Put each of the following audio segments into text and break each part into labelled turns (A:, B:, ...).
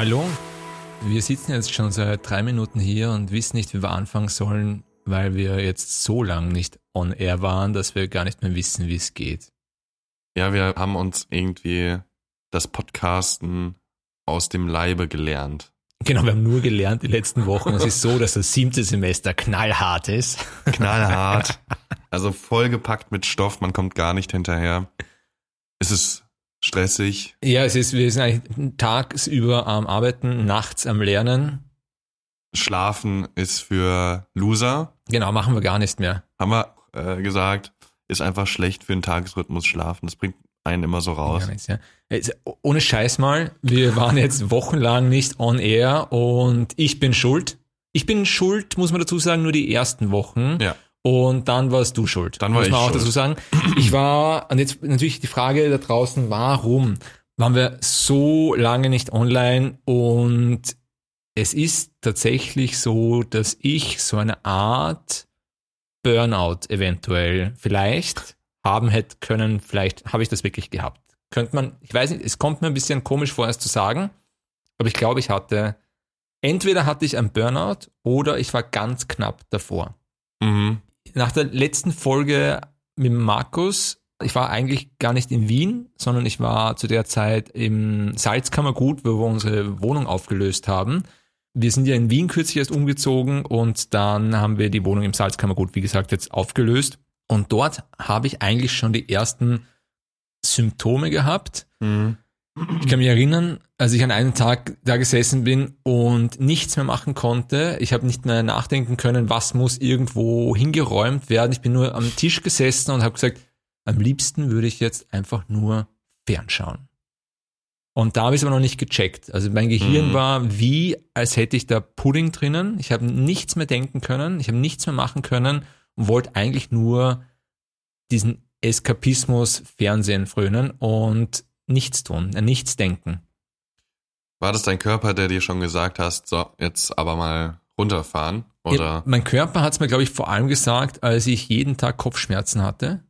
A: Hallo, wir sitzen jetzt schon seit drei Minuten hier und wissen nicht, wie wir anfangen sollen, weil wir jetzt so lange nicht on air waren, dass wir gar nicht mehr wissen, wie es geht.
B: Ja, wir haben uns irgendwie das Podcasten aus dem Leibe gelernt.
A: Genau, wir haben nur gelernt die letzten Wochen. Es ist so, dass das siebte Semester knallhart ist.
B: Knallhart. Also vollgepackt mit Stoff, man kommt gar nicht hinterher. Es ist stressig.
A: Ja, es ist, wir sind eigentlich tagsüber am Arbeiten, nachts am Lernen.
B: Schlafen ist für Loser.
A: Genau, machen wir gar nicht mehr.
B: Haben wir äh, gesagt, ist einfach schlecht für den Tagesrhythmus schlafen. Das bringt einen immer so raus.
A: Nichts, ja. Jetzt, Ohne Scheiß mal, wir waren jetzt wochenlang nicht on air und ich bin schuld. Ich bin schuld, muss man dazu sagen, nur die ersten Wochen.
B: Ja.
A: Und dann warst du schuld.
B: Dann war
A: muss
B: ich
A: man auch
B: schuld.
A: dazu sagen. Ich war, und jetzt natürlich die Frage da draußen, warum waren wir so lange nicht online? Und es ist tatsächlich so, dass ich so eine Art Burnout eventuell vielleicht haben hätte können. Vielleicht habe ich das wirklich gehabt. Könnte man, ich weiß nicht, es kommt mir ein bisschen komisch vor, es zu sagen, aber ich glaube, ich hatte, entweder hatte ich ein Burnout oder ich war ganz knapp davor
B: Mhm.
A: Nach der letzten Folge mit Markus, ich war eigentlich gar nicht in Wien, sondern ich war zu der Zeit im Salzkammergut, wo wir unsere Wohnung aufgelöst haben. Wir sind ja in Wien kürzlich erst umgezogen und dann haben wir die Wohnung im Salzkammergut, wie gesagt, jetzt aufgelöst. Und dort habe ich eigentlich schon die ersten Symptome gehabt.
B: Mhm.
A: Ich kann mich erinnern, als ich an einem Tag da gesessen bin und nichts mehr machen konnte. Ich habe nicht mehr nachdenken können, was muss irgendwo hingeräumt werden. Ich bin nur am Tisch gesessen und habe gesagt, am liebsten würde ich jetzt einfach nur fernschauen. Und da habe ich es aber noch nicht gecheckt. Also mein Gehirn
B: Mhm.
A: war wie, als hätte ich da Pudding drinnen. Ich habe nichts mehr denken können, ich habe nichts mehr machen können und wollte eigentlich nur diesen Eskapismus Fernsehen frönen und nichts tun, an nichts denken.
B: War das dein Körper, der dir schon gesagt hast, so, jetzt aber mal runterfahren?
A: Ja,
B: Oder?
A: mein Körper hat es mir, glaube ich, vor allem gesagt, als ich jeden Tag Kopfschmerzen hatte.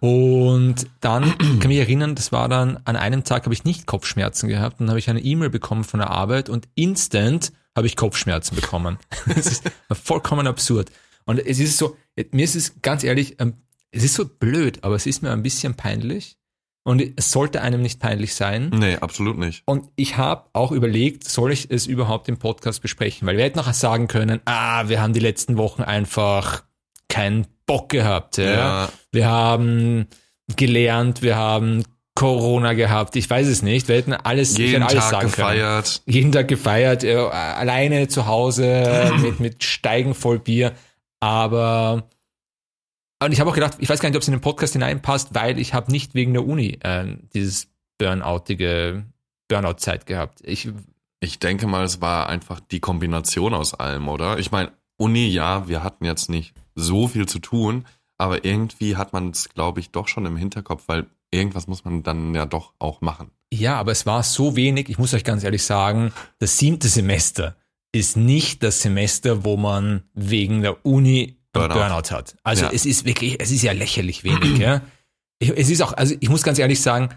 A: Und dann kann mich erinnern, das war dann, an einem Tag habe ich nicht Kopfschmerzen gehabt. Dann habe ich eine E-Mail bekommen von der Arbeit und instant habe ich Kopfschmerzen bekommen. Das ist vollkommen absurd. Und es ist so, mir ist es ganz ehrlich, ähm, es ist so blöd, aber es ist mir ein bisschen peinlich. Und es sollte einem nicht peinlich sein.
B: Nee, absolut nicht.
A: Und ich habe auch überlegt, soll ich es überhaupt im Podcast besprechen? Weil wir hätten nachher sagen können, ah, wir haben die letzten Wochen einfach keinen Bock gehabt. Ja?
B: Ja.
A: Wir haben gelernt, wir haben Corona gehabt, ich weiß es nicht. Wir hätten alles,
B: Jeden
A: hätte alles
B: Tag
A: sagen
B: gefeiert.
A: können. Jeden Tag gefeiert, äh, alleine zu Hause mit, mit Steigen voll Bier. Aber und ich habe auch gedacht, ich weiß gar nicht, ob es in den Podcast hineinpasst, weil ich habe nicht wegen der Uni äh, dieses Burnoutige Burnout-Zeit gehabt. Ich,
B: Ich denke mal, es war einfach die Kombination aus allem, oder? Ich meine, Uni, ja, wir hatten jetzt nicht so viel zu tun, aber irgendwie hat man es, glaube ich, doch schon im Hinterkopf, weil irgendwas muss man dann ja doch auch machen.
A: ja, aber es war so wenig, ich muss euch ganz ehrlich sagen, das siebte Semester ist nicht das Semester, wo man wegen der Uni
B: Burnout.
A: Burnout hat. Also
B: Ja.
A: es ist wirklich, es ist ja lächerlich wenig, ja. Ich, es ist auch, also ich muss ganz ehrlich sagen,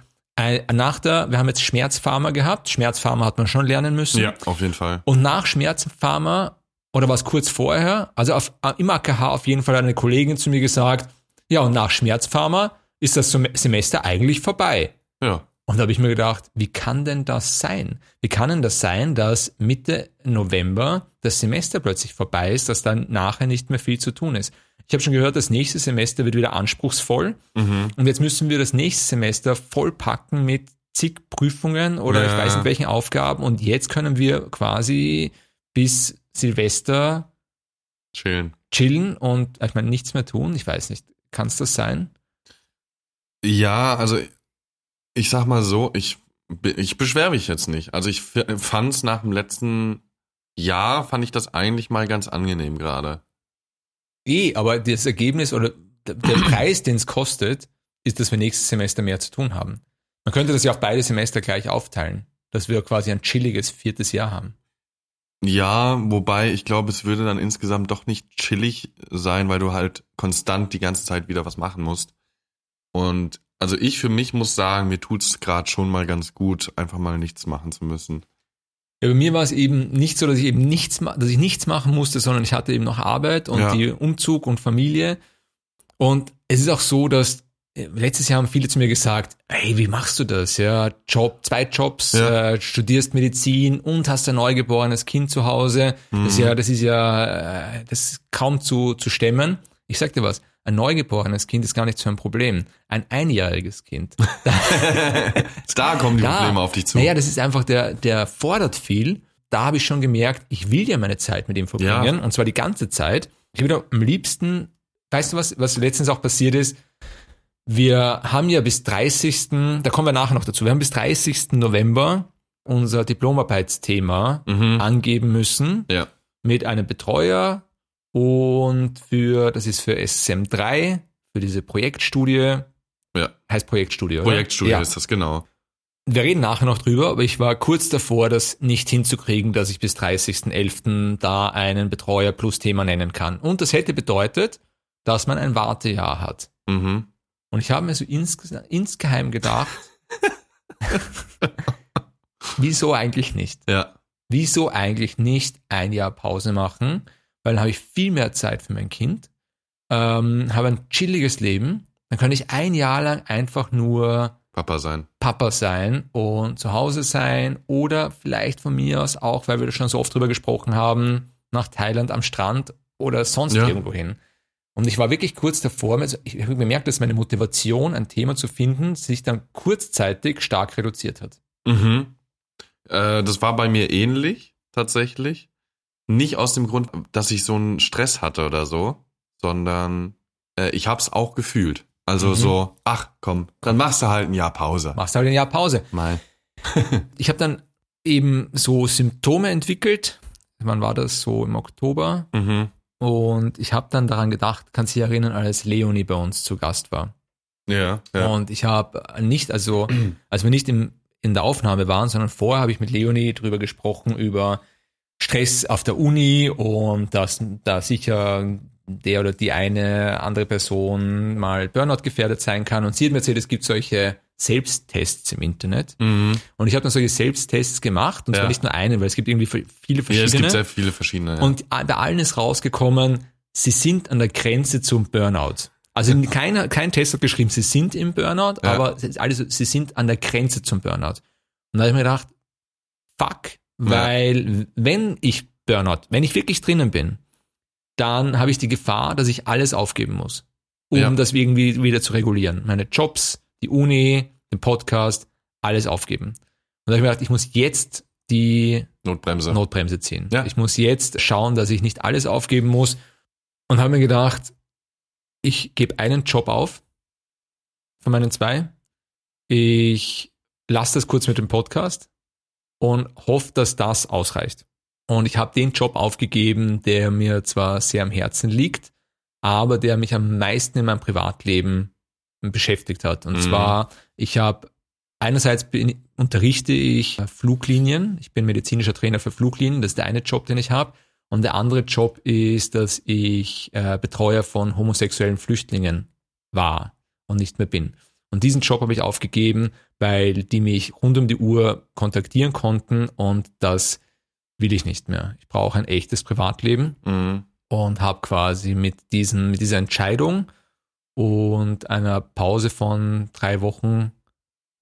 A: nach der, wir haben jetzt Schmerzpharma gehabt. Schmerzpharma hat man schon lernen müssen.
B: auf jeden Fall.
A: Und nach Schmerzpharma, oder was kurz vorher, also auf, im AKH auf jeden Fall hat eine Kollegin zu mir gesagt, ja, und nach Schmerzpharma ist das Sem- Semester eigentlich vorbei.
B: Ja.
A: Und da habe ich mir gedacht, wie kann denn das sein? Wie kann denn das sein, dass Mitte November das Semester plötzlich vorbei ist, dass dann nachher nicht mehr viel zu tun ist? Ich habe schon gehört, das nächste Semester wird wieder anspruchsvoll.
B: Mhm.
A: Und jetzt müssen wir das nächste Semester vollpacken mit zig Prüfungen oder ich
B: Ja.
A: weiß nicht welchen Aufgaben. Und jetzt können wir quasi bis Silvester
B: Chillen.
A: chillen und ich meine nichts mehr tun. Ich weiß nicht. Kann es das sein?
B: Ja, also ich sag mal so, ich, ich beschwere mich jetzt nicht. Also ich fand es nach dem letzten Jahr, fand ich das eigentlich mal ganz angenehm gerade.
A: Eh, aber das Ergebnis oder der, Preis, den es kostet, ist, dass wir nächstes Semester mehr zu tun haben. Man könnte das ja auf beide Semester gleich aufteilen, dass wir quasi ein chilliges viertes Jahr haben.
B: Ja, wobei ich glaube, es würde dann insgesamt doch nicht chillig sein, weil du halt konstant die ganze Zeit wieder was machen musst. Und also ich für mich muss sagen, mir tut's gerade schon mal ganz gut, einfach mal nichts machen zu müssen.
A: Ja, bei mir war es eben nicht so, dass ich eben nichts, dass ich nichts machen musste, sondern ich hatte eben noch Arbeit und
B: Ja.
A: die Umzug und Familie. Und es ist auch so, dass äh, letztes Jahr haben viele zu mir gesagt, hey, wie machst du das? Ja, Job, zwei Jobs,
B: Ja.
A: äh, studierst Medizin und hast ein neugeborenes Kind zu Hause. Das ist
B: Mhm.
A: ja, das ist ja, äh, das ist kaum zu, zu stemmen. Ich sag dir was, ein neugeborenes Kind ist gar nicht so ein Problem. Ein einjähriges Kind.
B: da kommen die
A: Da-
B: Probleme auf dich zu.
A: Naja, das ist einfach, der, der fordert viel. Da habe ich schon gemerkt, ich will ja meine Zeit mit ihm verbringen. Und zwar die ganze Zeit. Ich würde am liebsten, weißt du was, was letztens auch passiert ist? Wir haben ja bis 30. Da kommen wir nachher noch dazu. Wir haben bis 30. November unser Diplomarbeitsthema
B: Mhm.
A: angeben müssen
B: Ja.
A: mit einem Betreuer und für, das ist für SSM3, für diese Projektstudie.
B: Ja.
A: Heißt Projektstudie, oder?
B: Projektstudie
A: ja.
B: ist das, genau.
A: Wir reden nachher noch drüber, aber ich war kurz davor, das nicht hinzukriegen, dass ich bis 30.11. da einen Betreuer plus Thema nennen kann. Und das hätte bedeutet, dass man ein Wartejahr hat.
B: Mhm.
A: Und ich habe mir so insge insgeheim gedacht, wieso eigentlich nicht?
B: Ja.
A: Wieso eigentlich nicht ein Jahr Pause machen? Weil dann habe ich viel mehr Zeit für mein Kind, ähm, habe ein chilliges Leben, dann kann ich ein Jahr lang einfach nur
B: Papa sein.
A: Papa sein und zu Hause sein oder vielleicht von mir aus auch, weil wir da schon so oft drüber gesprochen haben, nach Thailand am Strand oder sonst
B: Ja.
A: irgendwo hin. Und ich war wirklich kurz davor, also ich habe gemerkt, dass meine Motivation, ein Thema zu finden, sich dann kurzzeitig stark reduziert hat.
B: Mhm. Äh, das war bei mir ähnlich, tatsächlich. Nicht aus dem Grund, dass ich so einen Stress hatte oder so, sondern äh, ich hab's auch gefühlt. Also
A: Mhm.
B: so, ach komm, dann machst du halt ein Jahr Pause.
A: Machst halt ein Jahr Pause.
B: Mal.
A: Ich habe dann eben so Symptome entwickelt. Wann war das? So im Oktober.
B: Mhm.
A: Und ich habe dann daran gedacht, kannst du dich erinnern, als Leonie bei uns zu Gast war.
B: Ja, ja.
A: Und ich habe nicht, also als wir nicht im, in der Aufnahme waren, sondern vorher habe ich mit Leonie drüber gesprochen, über Stress auf der Uni und dass da sicher der oder die eine andere Person mal Burnout gefährdet sein kann. Und sie hat mir erzählt, es gibt solche Selbsttests im Internet.
B: Mhm.
A: Und ich habe dann solche Selbsttests gemacht, und zwar
B: Ja.
A: nicht nur einen, weil es gibt irgendwie viele
B: Ja, es
A: verschiedene.
B: gibt sehr viele verschiedene. Ja.
A: Und bei allen ist rausgekommen, sie sind an der Grenze zum Burnout. Also keiner, kein Test hat geschrieben, sie sind im Burnout,
B: Ja.
A: aber alles, sie sind an der Grenze zum Burnout. Und da habe ich mir gedacht, fuck, weil wenn ich Burnout, wenn ich wirklich drinnen bin, dann habe ich die Gefahr, dass ich alles aufgeben muss, um
B: Ja.
A: das irgendwie wieder zu regulieren. Meine Jobs, die Uni, den Podcast, alles aufgeben. Und da habe ich mir gedacht, ich muss jetzt die
B: Notbremse.
A: Notbremse ziehen.
B: Ja.
A: Ich muss jetzt schauen, dass ich nicht alles aufgeben muss und habe mir gedacht, ich gebe einen Job auf von meinen zwei. Ich lasse das kurz mit dem Podcast und hoffe, dass das ausreicht. Und ich habe den Job aufgegeben, der mir zwar sehr am Herzen liegt, aber der mich am meisten in meinem Privatleben beschäftigt hat. Und
B: Mhm.
A: zwar, ich habe einerseits bin, unterrichte ich Fluglinien. Ich bin medizinischer Trainer für Fluglinien. Das ist der eine Job, den ich habe. Und der andere Job ist, dass ich äh, Betreuer von homosexuellen Flüchtlingen war und nicht mehr bin. Und diesen Job habe ich aufgegeben, weil die mich rund um die Uhr kontaktieren konnten und das will ich nicht mehr. Ich brauche ein echtes Privatleben
B: Mhm.
A: und habe quasi mit, diesen, mit dieser Entscheidung und einer Pause von drei Wochen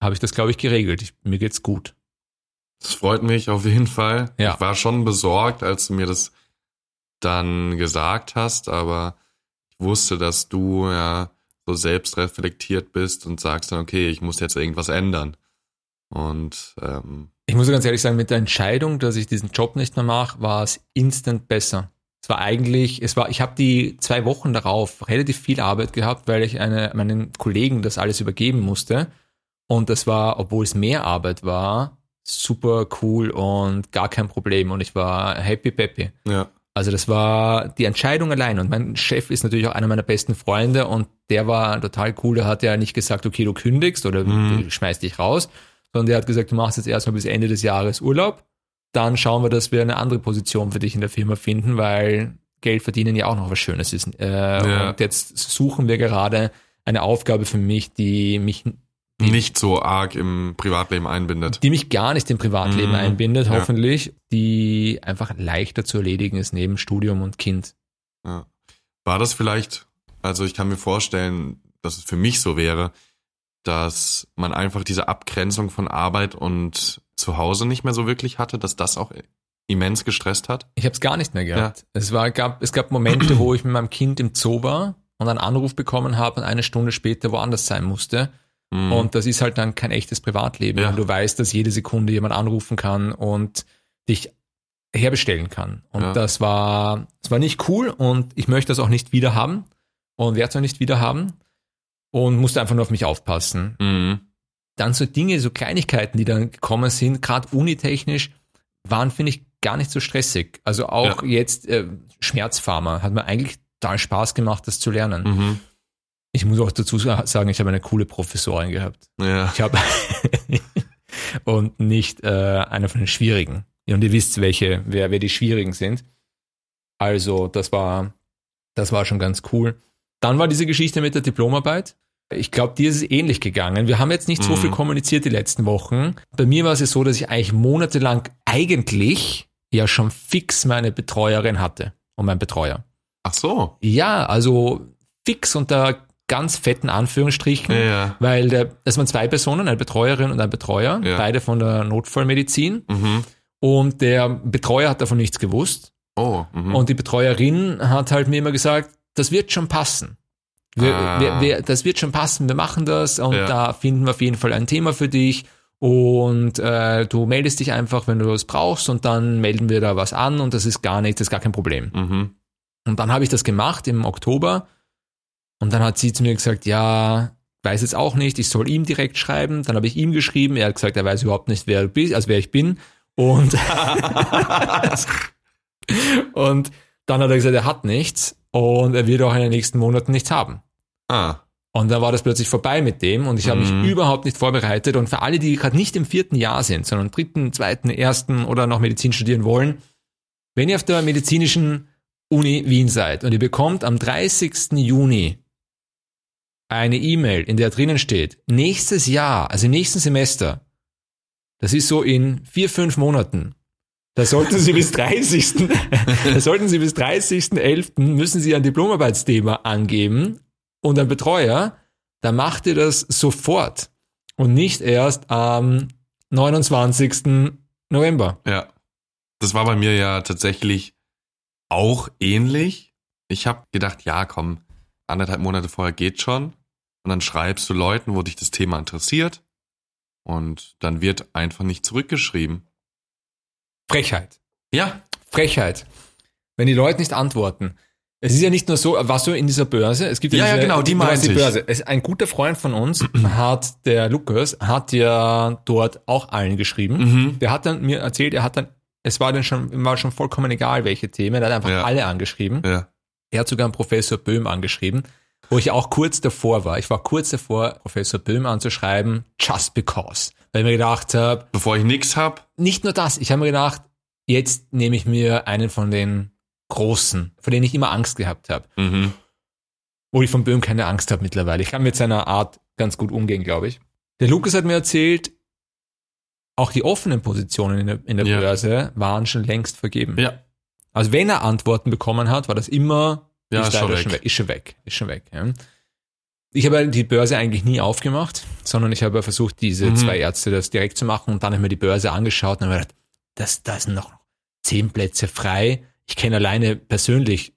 A: habe ich das, glaube ich, geregelt. Ich, mir geht's gut.
B: Das freut mich auf jeden Fall.
A: Ja.
B: Ich war schon besorgt, als du mir das dann gesagt hast, aber ich wusste, dass du ja so selbstreflektiert bist und sagst dann, okay, ich muss jetzt irgendwas ändern. Und ähm,
A: Ich muss ganz ehrlich sagen, mit der Entscheidung, dass ich diesen Job nicht mehr mache, war es instant besser. Es war eigentlich, es war, ich habe die zwei Wochen darauf relativ viel Arbeit gehabt, weil ich eine, meinen Kollegen das alles übergeben musste. Und das war, obwohl es mehr Arbeit war, super cool und gar kein Problem. Und ich war happy peppy.
B: ja,
A: Also das war die Entscheidung allein. Und mein Chef ist natürlich auch einer meiner besten Freunde und der war total cool. Der hat ja nicht gesagt, okay, du kündigst oder
B: Mhm.
A: du schmeißt dich raus, sondern der hat gesagt, du machst jetzt erstmal bis Ende des Jahres Urlaub dann schauen wir, dass wir eine andere Position für dich in der Firma finden, weil Geld verdienen ja auch noch was Schönes ist. Äh,
B: Ja.
A: Und jetzt suchen wir gerade eine Aufgabe für mich, die mich,
B: Nicht so arg im Privatleben einbindet.
A: die mich gar nicht im Privatleben
B: Mhm.
A: einbindet,
B: Ja.
A: hoffentlich, die einfach leichter zu erledigen ist neben Studium und Kind.
B: Ja. War das vielleicht, also ich kann mir vorstellen, dass es für mich so wäre, dass man einfach diese Abgrenzung von Arbeit und Zuhause nicht mehr so wirklich hatte, dass das auch immens gestresst hat?
A: Ich habe es gar nicht mehr gehabt. Es, war, gab, es gab Momente, wo ich mit meinem Kind im Zoo war und einen Anruf bekommen habe und eine Stunde später woanders sein musste.
B: Mhm.
A: Und das ist halt dann kein echtes Privatleben,
B: Ja.
A: wenn du weißt, dass jede Sekunde jemand anrufen kann und dich herbestellen kann. Und
B: Ja.
A: das war, das war nicht cool und ich möchte das auch nicht wieder haben und werde es auch nicht wieder haben und musste einfach nur auf mich aufpassen.
B: Mhm.
A: Dann so Dinge, so Kleinigkeiten, die dann gekommen sind, gerade unitechnisch, waren, finde ich, gar nicht so stressig. Also auch jetzt äh, Schmerzpharma hat mir eigentlich total Spaß gemacht, das zu lernen.
B: Mhm.
A: Ich muss auch dazu sa- sagen, ich habe eine coole Professorin gehabt.
B: Ja.
A: Ich habe und nicht äh, einer von den schwierigen. Und ihr wisst, welche, wer, wer die schwierigen sind. Also, das war, das war schon ganz cool. Dann war diese Geschichte mit der Diplomarbeit. Ich glaube, dir ist es ähnlich gegangen. Wir haben jetzt nicht so
B: Mhm.
A: viel kommuniziert die letzten Wochen. Bei mir war es ja so, dass ich eigentlich monatelang eigentlich ja schon fix meine Betreuerin hatte und mein Betreuer.
B: Ach so.
A: Ja, also fix unter ganz fetten Anführungsstrichen.
B: Ja.
A: Weil der, das waren zwei Personen, eine Betreuerin und ein Betreuer,
B: Ja.
A: beide von der Notfallmedizin.
B: Mhm.
A: Und der Betreuer hat davon nichts gewusst.
B: Oh. Mhm.
A: Und die Betreuerin hat halt mir immer gesagt, das wird schon passen. Wir,
B: Ah.
A: wir, wir, das wird schon passen, wir machen das und
B: Ja.
A: da finden wir auf jeden Fall ein Thema für dich. Und äh, du meldest dich einfach, wenn du was brauchst und dann melden wir da was an und das ist gar nichts, das ist gar kein Problem.
B: mhm.
A: Und dann habe ich das gemacht im Oktober und dann hat sie zu mir gesagt, ja, weiß jetzt auch nicht, ich soll ihm direkt schreiben. Dann habe ich ihm geschrieben, er hat gesagt, er weiß überhaupt nicht, wer du bist, also wer ich bin. Und, und dann hat er gesagt, er hat nichts und er wird auch in den nächsten Monaten nichts haben.
B: Ah.
A: Und dann war das plötzlich vorbei mit dem und ich habe mich überhaupt nicht vorbereitet. Und für alle, die gerade nicht im vierten Jahr sind, sondern im dritten, zweiten, ersten oder noch Medizin studieren wollen, wenn ihr auf der medizinischen Uni Wien seid und ihr bekommt am 30. Juni eine E-Mail, in der drinnen steht, nächstes Jahr, also im nächsten Semester, das ist so in vier, fünf Monaten, da sollten Sie bis 30. da sollten Sie bis 30.11. müssen Sie ein Diplomarbeitsthema angeben und ein Betreuer, dann macht ihr das sofort und nicht erst am 29. November.
B: Ja. Das war bei mir ja tatsächlich auch ähnlich. Ich habe gedacht, ja, komm, anderthalb Monate vorher geht schon. Und dann schreibst du Leuten, wo dich das Thema interessiert. Und dann wird einfach nicht zurückgeschrieben.
A: Frechheit.
B: Ja.
A: Frechheit. Wenn die Leute nicht antworten. Es ist ja nicht nur so, warst du in dieser Börse? Es gibt
B: Ja, ja,
A: diese,
B: genau, die meinte
A: die. Börse. Es, ein guter Freund von uns hat, der Lukas, hat ja dort auch allen geschrieben.
B: Mhm.
A: Der hat dann mir erzählt, er hat dann, es war dann schon, war schon vollkommen egal, welche Themen, er hat einfach
B: Ja.
A: alle angeschrieben.
B: Ja.
A: Er hat sogar einen Professor Böhm angeschrieben, wo ich auch kurz davor war. Ich war kurz davor, Professor Böhm anzuschreiben, just because. Weil ich mir gedacht habe,
B: Bevor ich nix hab.
A: nicht nur das, ich habe mir gedacht, jetzt nehme ich mir einen von den Großen, vor denen ich immer Angst gehabt habe.
B: Mhm.
A: Wo ich von Böhm keine Angst habe mittlerweile. Ich kann mit seiner Art ganz gut umgehen, glaube ich. Der Lukas hat mir erzählt, auch die offenen Positionen in der, in der
B: Ja.
A: Börse waren schon längst vergeben.
B: Ja.
A: Also wenn er Antworten bekommen hat, war das immer
B: Ja,
A: ist
B: schon
A: leider
B: weg.
A: Ist schon weg. Ist schon weg. Ja. Ich habe die Börse eigentlich nie aufgemacht, sondern ich habe versucht, diese
B: Mhm.
A: zwei Ärzte das direkt zu machen und dann habe ich mir die Börse angeschaut und habe mir gedacht, das, da sind noch zehn Plätze frei. Ich kenne alleine persönlich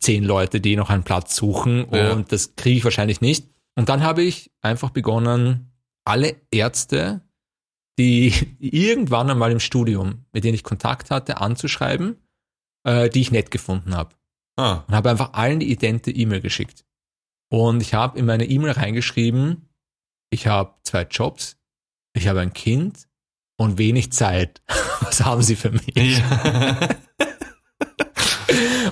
A: zehn Leute, die noch einen Platz suchen
B: Ja.
A: und das kriege ich wahrscheinlich nicht. Und dann habe ich einfach begonnen, alle Ärzte, die irgendwann einmal im Studium, mit denen ich Kontakt hatte, anzuschreiben, äh, die ich nett gefunden habe
B: Ah.
A: und habe einfach allen die idente E-Mail geschickt. Und ich habe in meine E-Mail reingeschrieben, ich habe zwei Jobs, ich habe ein Kind und wenig Zeit. Was haben Sie für mich?
B: Ja.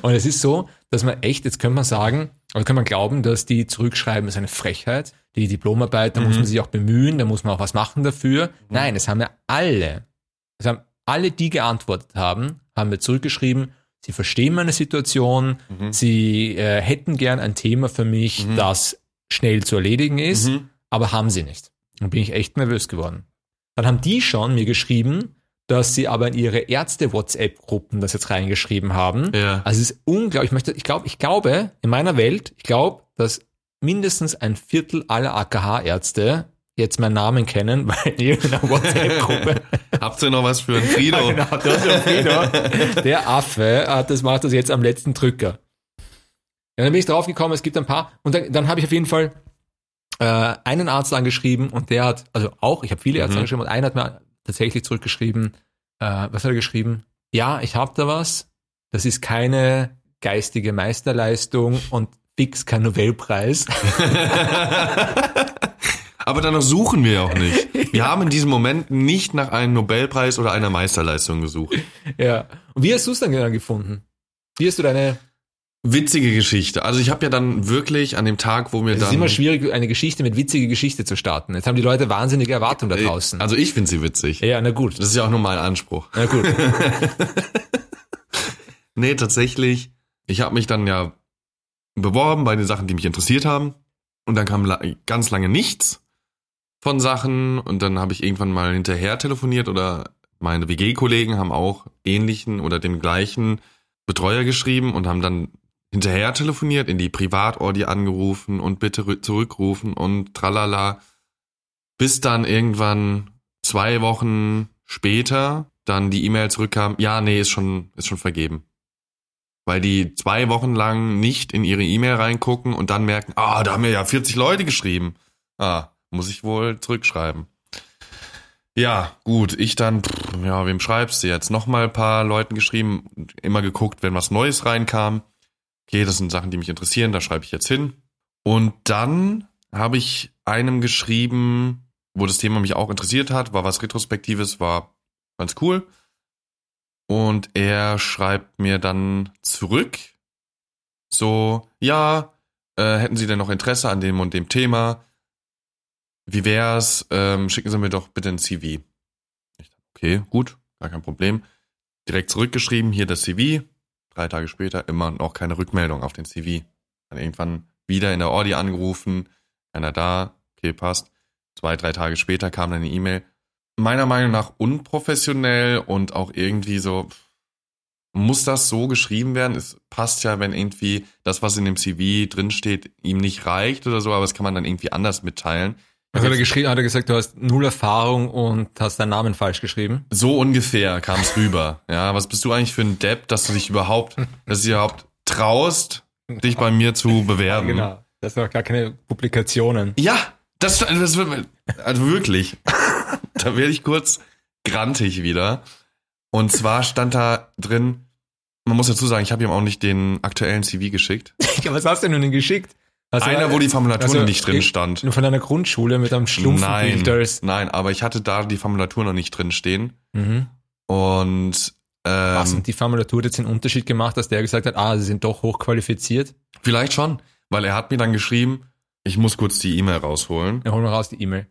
A: Und es ist so, dass man echt, jetzt könnte man sagen, oder kann man glauben, dass die zurückschreiben, ist eine Frechheit. Die Diplomarbeit, da muss
B: Mhm.
A: man sich auch bemühen, da muss man auch was machen dafür. Nein, es haben ja alle, es haben alle, die geantwortet haben, haben mir zurückgeschrieben, sie verstehen meine Situation,
B: Mhm.
A: sie äh, hätten gern ein Thema für mich,
B: Mhm.
A: das schnell zu erledigen ist,
B: Mhm.
A: aber haben sie nicht. Dann bin ich echt nervös geworden. Dann haben die schon mir geschrieben, dass sie aber in ihre Ärzte-WhatsApp-Gruppen das jetzt reingeschrieben haben.
B: Ja.
A: Also es ist unglaublich. Ich möchte, ich glaube, ich glaube, in meiner Welt, ich glaube, dass mindestens ein Viertel aller AKH-Ärzte jetzt meinen Namen kennen, weil in irgendeiner WhatsApp-Gruppe.
B: Habt ihr noch was für einen Frido?
A: Genau, der, Frido, der Affe hat das macht das jetzt am letzten Drücker. Ja, dann bin ich drauf gekommen, es gibt ein paar. Und dann, dann habe ich auf jeden Fall äh, einen Arzt angeschrieben und der hat, also auch, ich habe viele Ärzte
B: Mhm.
A: angeschrieben und einer hat mir tatsächlich zurückgeschrieben, äh, was hat er geschrieben? Ja, ich habe da was, das ist keine geistige Meisterleistung und fix kein Nobelpreis.
B: Aber danach suchen wir auch nicht. Wir haben in diesem Moment nicht nach einem Nobelpreis oder einer Meisterleistung gesucht.
A: ja. Und wie hast du es dann genau gefunden? Wie hast du deine,
B: Witzige Geschichte. Also ich habe ja dann wirklich an dem Tag, wo mir
A: es
B: dann...
A: ist immer schwierig, eine Geschichte mit witzige Geschichte zu starten. Jetzt haben die Leute wahnsinnige Erwartungen da
B: Äh,
A: draußen.
B: Also ich finde sie witzig.
A: ja, na gut.
B: Das ist ja auch nur mein Anspruch.
A: Na gut.
B: Nee, tatsächlich. Ich habe mich dann ja beworben bei den Sachen, die mich interessiert haben. Und dann kam ganz lange nichts von Sachen. Und dann habe ich irgendwann mal hinterher telefoniert oder meine WG-Kollegen haben auch ähnlichen oder den gleichen Betreuer geschrieben und haben dann hinterher telefoniert, in die Privatordi angerufen und bitte rü- zurückrufen und tralala. Bis dann irgendwann zwei Wochen später dann die E-Mail zurückkam, ja, nee, ist schon, ist schon vergeben. Weil die zwei Wochen lang nicht in ihre E-Mail reingucken und dann merken, ah, da haben mir ja 40 Leute geschrieben. Ah, muss ich wohl zurückschreiben. Ja, gut, ich dann, ja, wem schreibst du jetzt? Nochmal ein paar Leuten geschrieben, immer geguckt, wenn was Neues reinkam. Okay, das sind Sachen, die mich interessieren, da schreibe ich jetzt hin. Und dann habe ich einem geschrieben, wo das Thema mich auch interessiert hat, war was Retrospektives, war ganz cool. Und er schreibt mir dann zurück, so, ja, äh, hätten Sie denn noch Interesse an dem und dem Thema? Wie wär's? Ähm, schicken Sie mir doch bitte ein CV. Ich dachte, okay, gut, gar kein Problem. Direkt zurückgeschrieben, hier das CV. Drei Tage später immer noch keine Rückmeldung auf den CV. Dann irgendwann wieder in der Audi angerufen, keiner da, okay, passt. Zwei, drei Tage später kam dann eine E-Mail. Meiner Meinung nach unprofessionell und auch irgendwie so, muss das so geschrieben werden? Es passt ja, wenn irgendwie das, was in dem CV drinsteht, ihm nicht reicht oder so, aber das kann man dann irgendwie anders mitteilen.
A: Was hat er geschrieben? Hat er gesagt, du hast null Erfahrung und hast deinen Namen falsch geschrieben?
B: So ungefähr kam es rüber. Ja, was bist du eigentlich für ein Depp, dass du dich überhaupt, dass du dich überhaupt traust, dich bei mir zu bewerben?
A: Genau. Das sind noch gar keine Publikationen.
B: Ja, das, das wird, also wirklich. da werde ich kurz grantig wieder. Und zwar stand da drin, man muss dazu sagen, ich habe ihm auch nicht den aktuellen CV geschickt.
A: Was hast du denn geschickt? Du
B: Einer, wo die Formulatur
A: also,
B: nicht drin stand.
A: Nur von deiner Grundschule mit einem schlumpfen
B: Nein, nein, aber ich hatte da die Formulatur noch nicht drin stehen.
A: Mhm.
B: Und
A: Was
B: ähm,
A: und die Formulatur hat jetzt den Unterschied gemacht, dass der gesagt hat, ah, sie sind doch hochqualifiziert.
B: vielleicht schon, weil er hat mir dann geschrieben, ich muss kurz die E-Mail rausholen.
A: Ja, hol mal raus die E-Mail.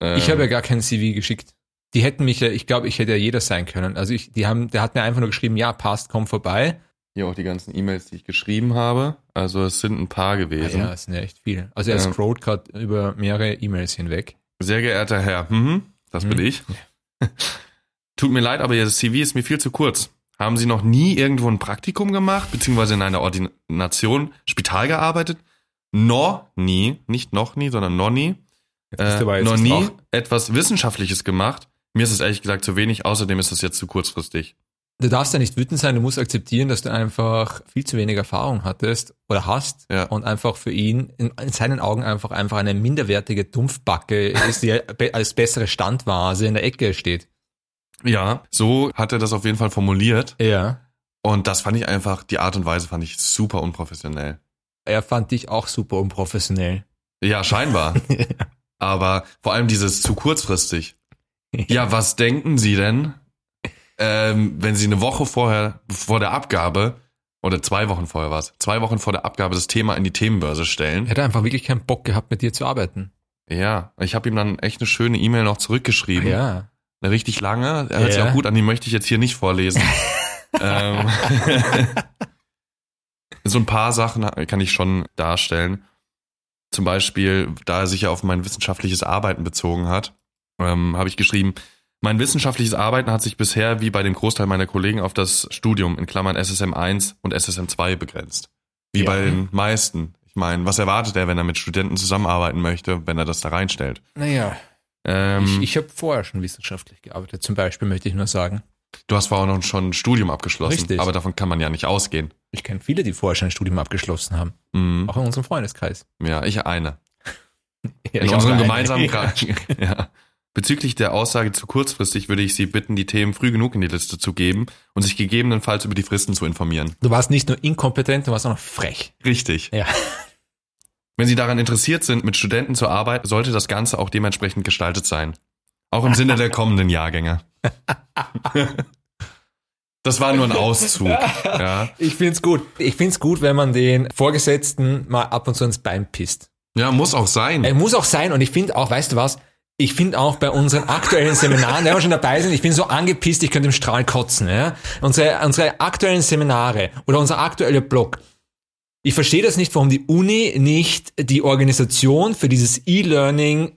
B: Ähm,
A: Ich habe ja gar kein CV geschickt. Die hätten mich ja, ich glaube, ich hätte ja jeder sein können. Also ich, die haben, der hat mir einfach nur geschrieben, ja, passt, komm vorbei.
B: Hier auch die ganzen E-Mails, die ich geschrieben habe. Also es sind ein paar gewesen.
A: ja, das sind ja echt viele. Also er
B: Ja.
A: scrollt gerade über mehrere E-Mails hinweg.
B: Sehr geehrter Herr, mhm, das bin
A: Mhm.
B: ich. Tut mir leid, aber Ihr CV ist mir viel zu kurz. Haben Sie noch nie irgendwo ein Praktikum gemacht, beziehungsweise in einer Ordination, Spital gearbeitet? Noch nie, nicht noch nie, sondern noch nie. Äh,
A: jetzt
B: noch nie etwas Wissenschaftliches gemacht. Mir ist es ehrlich gesagt zu wenig, außerdem ist es jetzt zu kurzfristig.
A: Du darfst ja nicht wütend sein, du musst akzeptieren, dass du einfach viel zu wenig Erfahrung hattest oder hast
B: Ja.
A: und einfach für ihn in, in seinen Augen einfach einfach eine minderwertige Dumpfbacke ist, die als bessere Standvase in der Ecke steht.
B: Ja, so hat er das auf jeden Fall formuliert.
A: Ja.
B: Und das fand ich einfach, die Art und Weise fand ich super unprofessionell.
A: Er fand dich auch super unprofessionell.
B: Ja, scheinbar. Aber vor allem dieses zu kurzfristig. Ja, was denken Sie denn, ähm, wenn Sie eine Woche vorher, vor der Abgabe, oder zwei Wochen vorher was, zwei Wochen vor der Abgabe das Thema in die Themenbörse stellen?
A: hätte einfach wirklich keinen Bock gehabt, mit dir zu arbeiten.
B: Ja, ich habe ihm dann echt eine schöne E-Mail noch zurückgeschrieben.
A: Ja.
B: Eine richtig lange. Er hört sich
A: Ja.
B: auch gut an, die möchte ich jetzt hier nicht vorlesen. ähm, so ein paar Sachen kann ich schon darstellen. Zum Beispiel, da er sich ja auf mein wissenschaftliches Arbeiten bezogen hat, ähm, habe ich geschrieben, mein wissenschaftliches Arbeiten hat sich bisher wie bei dem Großteil meiner Kollegen auf das Studium in Klammern SSM 1 und SSM 2 begrenzt. Wie
A: Ja.
B: bei den meisten. Ich meine, was erwartet er, wenn er mit Studenten zusammenarbeiten möchte, wenn er das da reinstellt?
A: Naja,
B: Ähm,
A: ich, ich habe vorher schon wissenschaftlich gearbeitet, zum Beispiel möchte ich nur sagen.
B: du hast vorher noch schon ein Studium abgeschlossen,
A: Richtig.
B: aber davon kann man ja nicht ausgehen.
A: Ich kenne viele, die vorher schon ein Studium abgeschlossen haben,
B: Mhm.
A: auch in unserem Freundeskreis.
B: Ja, ich eine.
A: Ja,
B: in
A: ich
B: unserem gemeinsamen. Kreis. ja. Bezüglich der Aussage zu kurzfristig würde ich Sie bitten, die Themen früh genug in die Liste zu geben und sich gegebenenfalls über die Fristen zu informieren.
A: Du warst nicht nur inkompetent, du warst auch noch frech.
B: Richtig.
A: Ja.
B: Wenn Sie daran interessiert sind, mit Studenten zu arbeiten, sollte das Ganze auch dementsprechend gestaltet sein. Auch im Sinne der kommenden Jahrgänge. Das war nur ein Auszug. Ja,
A: Ich find's gut. Ich find's gut, wenn man den Vorgesetzten mal ab und zu ins Bein pisst.
B: ja muss auch sein.
A: Er muss auch sein und ich finde auch, weißt du was, ich finde auch bei unseren aktuellen Seminaren, wenn wir schon dabei sind, ich bin so angepisst, ich könnte im Strahl kotzen. Ja? Unsere, unsere aktuellen Seminare oder unser aktueller Blog. Ich verstehe das nicht, warum die Uni nicht die Organisation für dieses E-Learning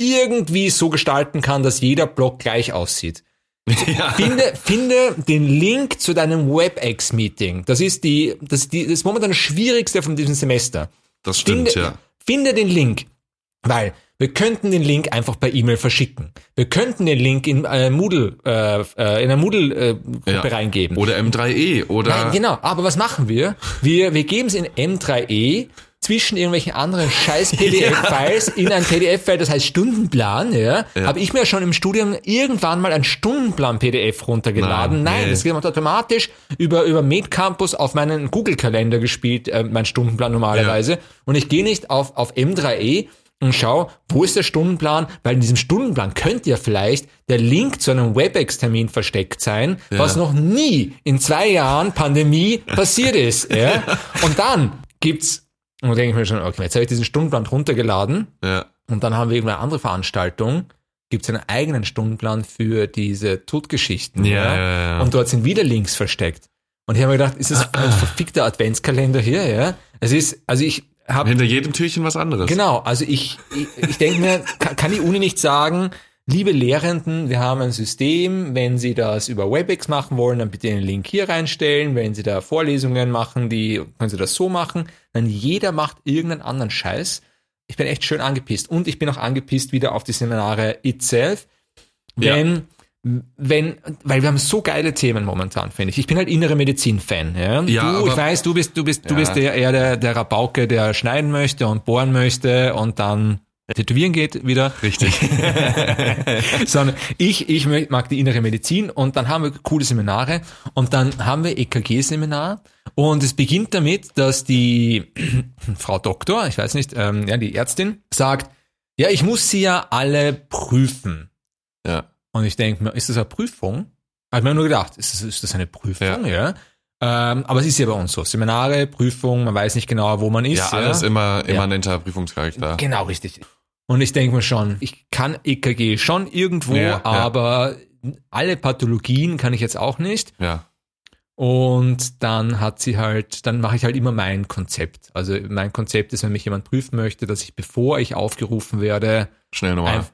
A: irgendwie so gestalten kann, dass jeder Blog gleich aussieht.
B: ja.
A: Finde, finde den Link zu deinem WebEx-Meeting. Das ist die, das, ist die, das ist momentan das Schwierigste von diesem Semester.
B: Das stimmt,
A: Finde,
B: ja.
A: finde den Link. Weil wir könnten den Link einfach per E-Mail verschicken. Wir könnten den Link in äh, Moodle, äh, äh, in eine Moodle-Gruppe
B: Ja.
A: reingeben.
B: Oder M3E oder
A: Nein, genau. Aber was machen wir? Wir, wir geben es in M3E zwischen irgendwelchen anderen scheiß PDF-Files in ein PDF-File, das heißt Stundenplan, ja,
B: Ja.
A: habe ich mir schon im Studium irgendwann mal ein Stundenplan-PDF runtergeladen.
B: Nein,
A: Nein,
B: nee.
A: das wird automatisch über, über MedCampus auf meinen Google-Kalender gespielt, äh, mein Stundenplan normalerweise. Und ich gehe nicht auf, auf M3E und schau, wo ist der Stundenplan? Weil in diesem Stundenplan könnte ja vielleicht der Link zu einem WebEx-Termin versteckt sein,
B: Ja.
A: was noch nie in zwei Jahren Pandemie passiert ist. Ja? Und dann gibt's, und da denke ich mir schon, okay, jetzt habe ich diesen Stundenplan runtergeladen
B: ja.
A: und dann haben wir irgendeine andere Veranstaltung, gibt's einen eigenen Stundenplan für diese Todgeschichten.
B: Ja, ja, ja.
A: Und dort sind wieder Links versteckt. Und ich habe mir gedacht, ist das ein verfickter Adventskalender hier? Ja? Es ist, also ich habe
B: Hinter jedem Türchen was anderes.
A: Genau, also ich, ich, ich denke mir, kann, die Uni nicht sagen, liebe Lehrenden, wir haben ein System, wenn Sie das über WebEx machen wollen, dann bitte den Link hier reinstellen, wenn Sie da Vorlesungen machen, die können Sie das so machen, dann jeder macht irgendeinen anderen Scheiß. Ich bin echt schön angepisst und ich bin auch angepisst wieder auf die Seminare itself,
B: Ja.
A: Wenn weil wir haben so geile Themen momentan, finde ich. Ich bin halt innere Medizin-Fan. Ja?
B: Ja,
A: du, ich weiß, du bist, du bist, du
B: Ja.
A: bist der, eher der, der Rabauke, der schneiden möchte und bohren möchte und dann tätowieren geht wieder.
B: Richtig.
A: Sondern ich, ich mag die innere Medizin und dann haben wir coole Seminare und dann haben wir EKG-Seminar und es beginnt damit, dass die Frau Doktor, ich weiß nicht, ähm, ja, die Ärztin sagt, ja, ich muss sie ja alle prüfen.
B: ja.
A: Und ich denke mir, ist das eine Prüfung? Hab mir nur gedacht, ist das, ist das eine Prüfung, ja? Ähm, aber es ist ja bei uns so. Seminare, Prüfung, man weiß nicht genau, wo man ist.
B: Ja, alles immer
A: Ja.
B: immanenter Prüfungscharakter.
A: Genau, richtig. Und ich denke mir schon, ich kann EKG schon irgendwo,
B: Ja, ja.
A: aber alle Pathologien kann ich jetzt auch nicht.
B: Ja.
A: Und dann hat sie halt, dann mache ich halt immer mein Konzept. Also mein Konzept ist, wenn mich jemand prüfen möchte, dass ich, bevor ich aufgerufen werde,
B: Schnell nochmal.
A: ein,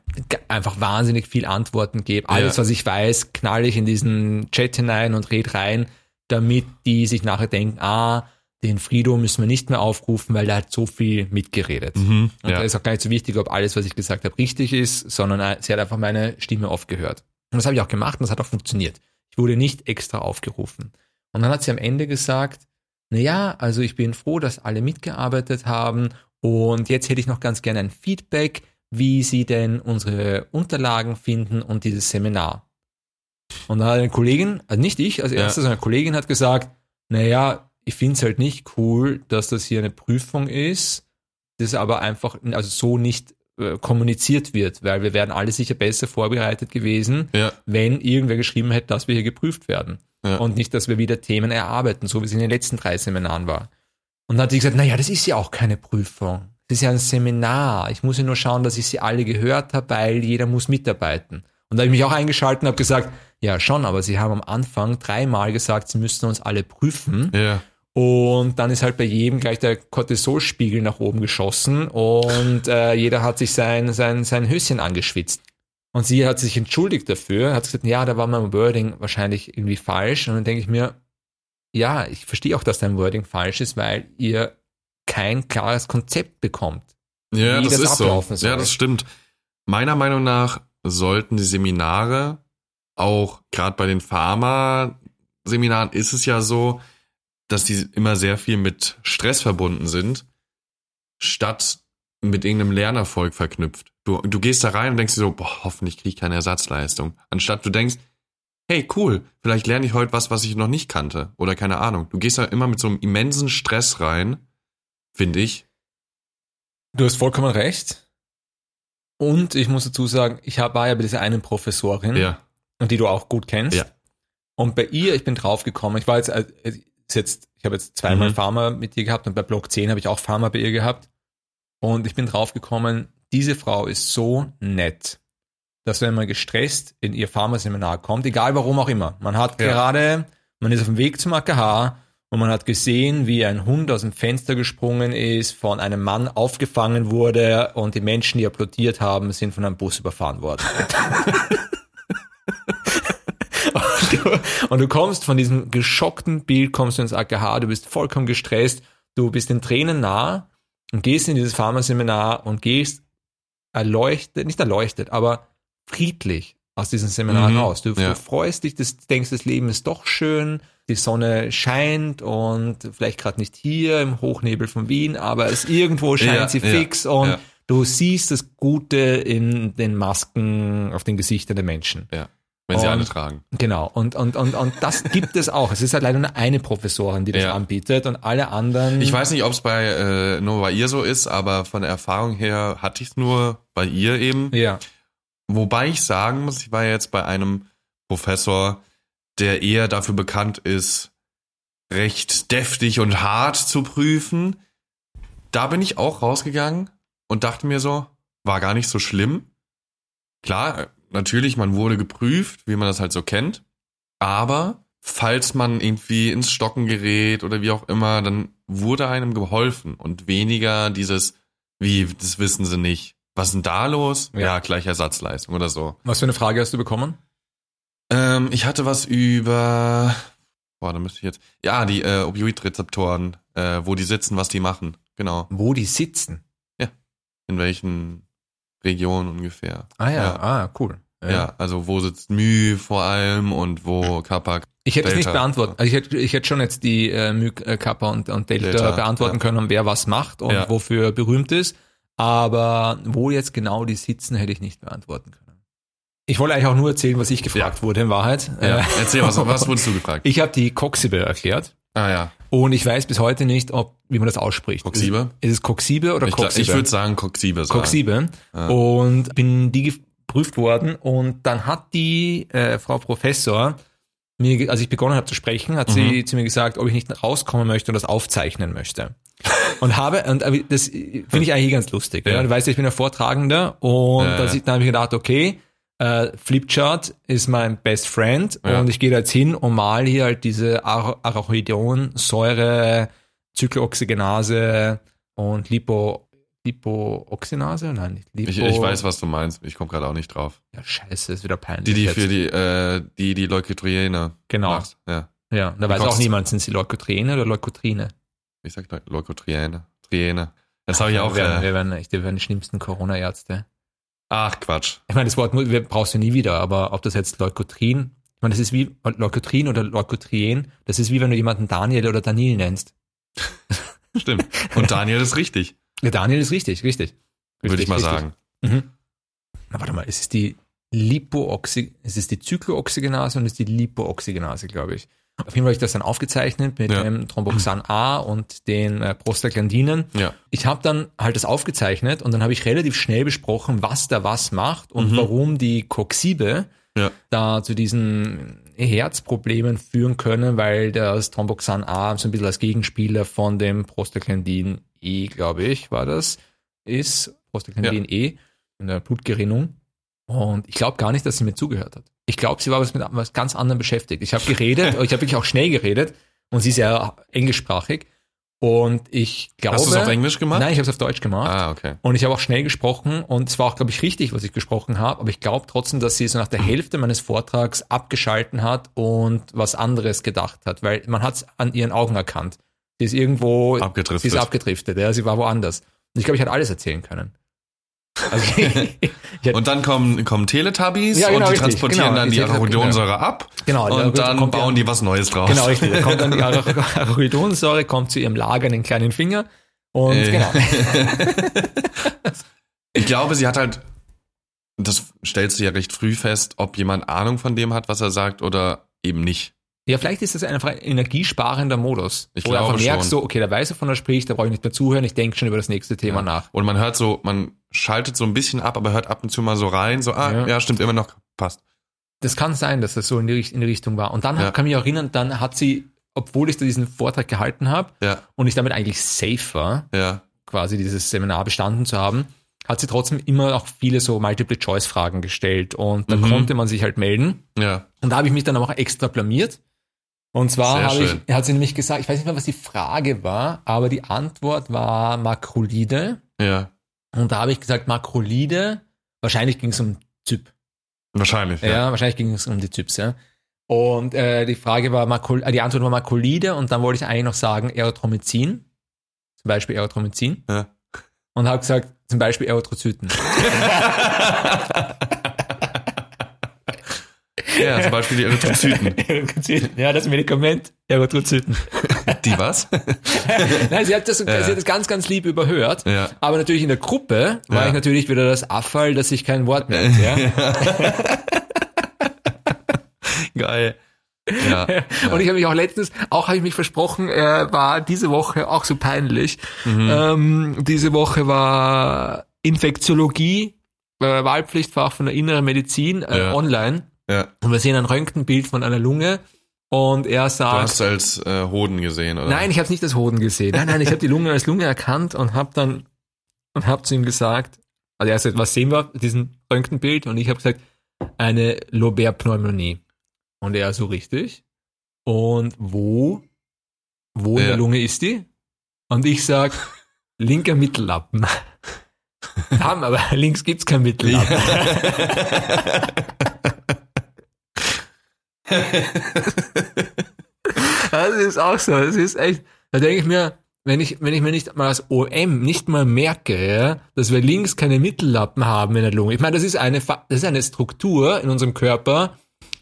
A: einfach wahnsinnig viel Antworten gebe. Alles,
B: Ja.
A: was ich weiß, knall ich in diesen Chat hinein und red rein, damit die sich nachher denken, ah, den Frido müssen wir nicht mehr aufrufen, weil der hat so viel mitgeredet.
B: Mhm,
A: Und
B: ja.
A: da ist auch gar nicht so wichtig, ob alles, was ich gesagt habe, richtig ist, sondern äh, sie hat einfach meine Stimme oft gehört. Und das habe ich auch gemacht und das hat auch funktioniert. Ich wurde nicht extra aufgerufen. Und dann hat sie am Ende gesagt, na ja, also ich bin froh, dass alle mitgearbeitet haben und jetzt hätte ich noch ganz gerne ein Feedback, wie Sie denn unsere Unterlagen finden und dieses Seminar. Und dann hat eine Kollegin, also nicht ich als
B: Ja.
A: erstes, sondern eine Kollegin hat gesagt, naja, ich finde es halt nicht cool, dass das hier eine Prüfung ist, das aber einfach also so nicht äh, kommuniziert wird, weil wir wären alle sicher besser vorbereitet gewesen,
B: Ja.
A: wenn irgendwer geschrieben hätte, dass wir hier geprüft werden.
B: Ja.
A: Und nicht, dass wir wieder Themen erarbeiten, so wie es in den letzten drei Seminaren war. Und dann hat sie gesagt, naja, das ist ja auch keine Prüfung. Das ist ja ein Seminar. Ich muss ja nur schauen, dass ich sie alle gehört habe, weil jeder muss mitarbeiten. Und da habe ich mich auch eingeschaltet und habe gesagt, ja schon, aber sie haben am Anfang dreimal gesagt, sie müssten uns alle prüfen.
B: Ja.
A: Und dann ist halt bei jedem gleich der Cortisolspiegel nach oben geschossen und äh, jeder hat sich sein, sein, sein Höschen angeschwitzt. Und sie hat sich entschuldigt dafür, hat gesagt, ja, da war mein Wording wahrscheinlich irgendwie falsch. Und dann denke ich mir, ja, ich verstehe auch, dass dein Wording falsch ist, weil ihr kein klares Konzept bekommt.
B: Ja,
A: wie
B: das,
A: das
B: ist so.
A: ablaufen soll.
B: Ja, das stimmt. Meiner Meinung nach sollten die Seminare auch gerade bei den Pharma-Seminaren ist es ja so, dass die immer sehr viel mit Stress verbunden sind, statt mit irgendeinem Lernerfolg verknüpft. Du, du gehst da rein und denkst dir so, boah, hoffentlich kriege ich keine Ersatzleistung. Anstatt du denkst, hey, cool, vielleicht lerne ich heute was, was ich noch nicht kannte. Oder keine Ahnung. Du gehst da immer mit so einem immensen Stress rein, finde ich.
A: Du hast vollkommen recht. Und ich muss dazu sagen, ich war ja bei dieser einen Professorin,
B: Ja.
A: und die du auch gut kennst.
B: Ja.
A: Und bei ihr, ich bin draufgekommen, ich war jetzt, äh, ist jetzt ich habe jetzt zweimal
B: Mhm.
A: Pharma mit ihr gehabt und bei Block 10 habe ich auch Pharma bei ihr gehabt. Und ich bin draufgekommen, diese Frau ist so nett, dass wenn man gestresst in ihr Pharmaseminar kommt, egal warum auch immer, man hat
B: Ja.
A: gerade, man ist auf dem Weg zum AKH und man hat gesehen, wie ein Hund aus dem Fenster gesprungen ist, von einem Mann aufgefangen wurde und die Menschen, die applaudiert haben, sind von einem Bus überfahren worden. Und du, und du kommst von diesem geschockten Bild, kommst du ins AKH, du bist vollkommen gestresst, du bist den Tränen nah und gehst in dieses Pharmaseminar und gehst erleuchtet, nicht erleuchtet, aber friedlich aus diesem Seminar
B: Mhm,
A: raus. Du,
B: ja.
A: du freust dich, das, denkst, das Leben ist doch schön, die Sonne scheint und vielleicht gerade nicht hier im Hochnebel von Wien, aber es irgendwo scheint
B: Ja,
A: sie
B: ja,
A: fix und du siehst das Gute in den Masken auf den Gesichtern der Menschen.
B: Ja. Wenn sie
A: Und-
B: alle tragen.
A: Genau, und, und, und, und das gibt es auch. Es ist halt leider nur eine Professorin, die das
B: Ja.
A: anbietet und alle anderen.
B: Ich weiß nicht, ob es bei äh, nur bei ihr so ist, aber von der Erfahrung her hatte ich es nur bei ihr eben.
A: Ja,
B: Wobei ich sagen muss, ich war jetzt bei einem Professor, der eher dafür bekannt ist, recht deftig und hart zu prüfen. Da bin ich auch rausgegangen und dachte mir so, war gar nicht so schlimm. Klar, natürlich, man wurde geprüft, wie man das halt so kennt. Aber falls man irgendwie ins Stocken gerät oder wie auch immer, dann wurde einem geholfen und weniger dieses, wie, das wissen sie nicht. Was ist denn da los?
A: Ja.
B: Ja, gleich Ersatzleistung oder so.
A: was für eine Frage hast du bekommen?
B: Ähm, ich hatte was über, boah, da müsste ich jetzt, ja, die äh, Opioidrezeptoren, äh, wo die sitzen, was die machen. Genau.
A: Wo die sitzen.
B: In welchen Regionen ungefähr.
A: Ah ja,
B: Ja.
A: ah, cool.
B: Ja, also wo sitzt Mü vor allem und wo Kappa.
A: Ich hätte es nicht beantworten. Also ich hätte, ich hätte schon jetzt die äh, Myk, äh, Kappa und, und Delta,
B: Delta,
A: beantworten
B: ja.
A: können, wer was macht und
B: Ja.
A: wofür berühmt ist. Aber wo jetzt genau die sitzen, hätte ich nicht beantworten können. Ich wollte eigentlich auch nur erzählen, was ich gefragt wurde, in Wahrheit.
B: Ja.
A: Äh,
B: Erzähl, was, was wurdest du gefragt?
A: Ich habe die Coxibe erklärt
B: Ah ja,
A: und ich weiß bis heute nicht, ob wie man das ausspricht.
B: Coxibe?
A: Ist es Coxibe oder
B: ich,
A: Coxibe?
B: ich würde sagen Coxibe sagen.
A: Coxibe.
B: Ja.
A: Und bin die geprüft worden und dann hat die äh, Frau Professor mir, als ich begonnen habe zu sprechen, hat
B: Mhm.
A: sie zu mir gesagt, ob ich nicht rauskommen möchte und das aufzeichnen möchte. Und habe, und äh, das finde ich eigentlich ganz lustig. Ja.
B: Ja.
A: Du weißt, ich bin ja Vortragender und
B: Ja,
A: dann, habe ich gedacht, okay, äh, Flipchart ist mein Best Friend
B: Ja.
A: und ich gehe da jetzt hin und mal hier halt diese Ar Arachidonsäure, Cyclooxygenase und Lipo, Lipooxynase? Nein, nicht Lipo.
B: Ich, ich weiß, was du meinst. Ich komme gerade auch nicht drauf.
A: Ja, scheiße, ist wieder peinlich.
B: Die, die
A: jetzt.
B: für die, äh, die, die Leukotriene
A: Genau.
B: macht. Ja.
A: Ja, da weiß auch niemand, sind sie Leukotriene oder Leukotrine?
B: Ich sag Leu- Leukotriene. Triene. Das habe ich auch.
A: Wir werden,
B: Äh,
A: wir werden echt, wir werden die schlimmsten Corona-Ärzte.
B: ach, Quatsch.
A: Ich meine, das Wort brauchst du nie wieder, aber ob das jetzt Leukotrin, ich meine, das ist wie Leukotrin oder Leukotrien, das ist wie wenn du jemanden Daniel oder Daniel nennst.
B: Stimmt. Und Daniel ist richtig,
A: Ja, Daniel ist richtig, richtig.
B: würde
A: Richtig,
B: ich mal
A: richtig.
B: sagen.
A: Mhm. Na, warte mal, es ist die Lipooxy, es ist die Cyclooxygenase und es ist die Lipooxygenase, glaube ich. Auf jeden Fall habe ich das dann aufgezeichnet mit
B: Ja.
A: dem Thromboxan A und den äh, Prostaglandinen.
B: Ja.
A: Ich habe dann halt das aufgezeichnet und dann habe ich relativ schnell besprochen, was da was macht und
B: Mhm.
A: warum die Coxibe
B: Ja.
A: da zu diesen Herzproblemen führen können, weil das Thromboxan A so ein bisschen als Gegenspieler von dem Prostaglandin E, glaube ich, war das, ist Prostaglandin E in der Blutgerinnung. Und ich glaube gar nicht, dass sie mir zugehört hat. Ich glaube, sie war was mit was ganz anderem beschäftigt. Ich habe geredet, ich habe wirklich auch schnell geredet und sie ist ja englischsprachig. Und ich glaube.
B: Hast du es auf Englisch gemacht?
A: Nein, ich habe es auf Deutsch gemacht.
B: Ah, okay.
A: Und ich habe auch schnell gesprochen und es war auch, glaube ich, richtig, was ich gesprochen habe. Aber ich glaube trotzdem, dass sie so nach der Hälfte meines Vortrags abgeschalten hat und was anderes gedacht hat, weil man hat es an ihren Augen erkannt. Sie ist irgendwo
B: Abgedriftet.
A: Sie ist abgedriftet, ja, sie war woanders. Und ich glaube, ich hätte alles erzählen können. Also,
B: Und dann kommen, kommen Teletubbies
A: Ja, genau,
B: und die
A: richtig,
B: transportieren
A: genau,
B: dann
A: die
B: die Arachidonsäure ab
A: Genau,
B: und dann bauen die was Neues draus.
A: genau, richtig. Da kommt dann die Arach- Arachidonsäure, kommt zu ihrem Lager in den kleinen Finger. Und
B: Äh.
A: genau.
B: Ich glaube, sie hat halt, das stellst du ja recht früh fest, ob jemand Ahnung von dem hat, was er sagt oder eben nicht.
A: Ja, vielleicht ist das einfach ein energiesparender Modus.
B: Ich
A: wo du
B: glaube
A: einfach merkst
B: schon.
A: so, okay, da weiß er, von er spricht, da brauche ich nicht mehr zuhören, ich denke schon über das nächste Thema nach.
B: Und man hört so, man schaltet so ein bisschen ab, aber hört ab und zu mal so rein, so, ah,
A: Ja.
B: ja, stimmt immer noch, passt.
A: Das kann sein, dass das so in die, in die Richtung war. Und dann
B: Ja.
A: kann ich mich erinnern, dann hat sie, obwohl ich da diesen Vortrag gehalten habe
B: Ja,
A: und ich damit eigentlich safe war,
B: ja,
A: quasi dieses Seminar bestanden zu haben, hat sie trotzdem immer auch viele so Multiple-Choice-Fragen gestellt und da
B: Mhm.
A: konnte man sich halt melden.
B: ja.
A: Und da habe ich mich dann auch extra blamiert. Und zwar habe ich, hat sie nämlich gesagt, ich weiß nicht mehr, was die Frage war, aber die Antwort war Makrolide.
B: Ja,
A: Und da habe ich gesagt, Makrolide, wahrscheinlich ging es um Zyp.
B: wahrscheinlich.
A: Ja,
B: Ja.
A: wahrscheinlich ging es um die Zyps, ja. Und äh, die Frage war, Makro, äh, die Antwort war Makrolide und dann wollte ich eigentlich noch sagen Erythromycin. Zum Beispiel Erythromycin.
B: Ja.
A: Und habe gesagt, zum Beispiel Erythrozyten.
B: ja, zum Beispiel die Erythrozyten.
A: Erythrozyten. Ja, das Medikament Erythrozyten.
B: Die was?
A: Nein, sie hat, das, sie hat das ganz, ganz lieb überhört.
B: Ja.
A: Aber natürlich in der Gruppe war
B: Ja.
A: ich natürlich wieder das Affall, dass ich kein Wort merke. Ja?
B: Geil. Ja.
A: Und ich habe mich auch letztens, auch habe ich mich versprochen, äh, war diese Woche auch so peinlich.
B: Mhm.
A: Ähm, diese Woche war Infektiologie, äh, Wahlpflichtfach von der inneren Medizin äh,
B: Ja.
A: online.
B: Ja.
A: Und wir sehen ein Röntgenbild von einer Lunge und er
B: Du
A: sagt,
B: hast als äh, Hoden gesehen, oder?
A: nein, ich habe nicht das Hoden gesehen. Nein, nein, ich habe die Lunge als Lunge erkannt und habe dann und habe zu ihm gesagt, also er sagt, was sehen wir, diesen Röntgenbild? Und ich habe gesagt, eine Lobär-Pneumonie. Und er so richtig. Und wo, wo in
B: Ja.
A: der Lunge ist die? Und ich sag, linker Mittellappen. Haben, aber links gibt's kein Mittellappen. Das ist auch so. Das ist echt, da denke ich mir, wenn ich, wenn ich mir nicht mal als OM nicht mal merke, ja, dass wir links keine Mittellappen haben in der Lunge. Ich meine, das ist eine, Fa- das ist eine Struktur in unserem Körper,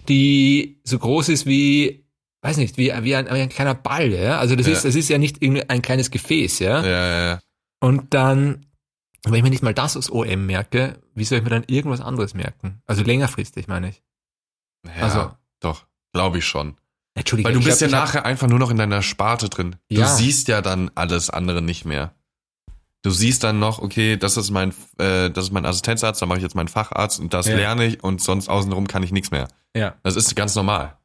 A: die so groß ist wie, weiß nicht, wie, wie, ein, wie ein kleiner Ball, ja. Also das
B: Ja.
A: ist, das ist ja nicht irgendwie ein kleines Gefäß, ja.
B: Ja, ja, ja.
A: Und dann, wenn ich mir nicht mal das als OM merke, wie soll ich mir dann irgendwas anderes merken? Also längerfristig, meine ich.
B: ja
A: Also-
B: doch, glaube ich schon.
A: Entschuldigung.
B: Weil du bist
A: hab-
B: ja
A: ich hab-
B: nachher einfach nur noch in deiner Sparte drin. Du
A: Ja.
B: siehst ja dann alles andere nicht mehr. Du siehst dann noch, okay, das ist mein, äh, das ist mein Assistenzarzt, dann mache ich jetzt meinen Facharzt und das
A: Ja.
B: lerne ich und sonst außenrum kann ich nichts mehr.
A: Ja.
B: Das ist ganz normal,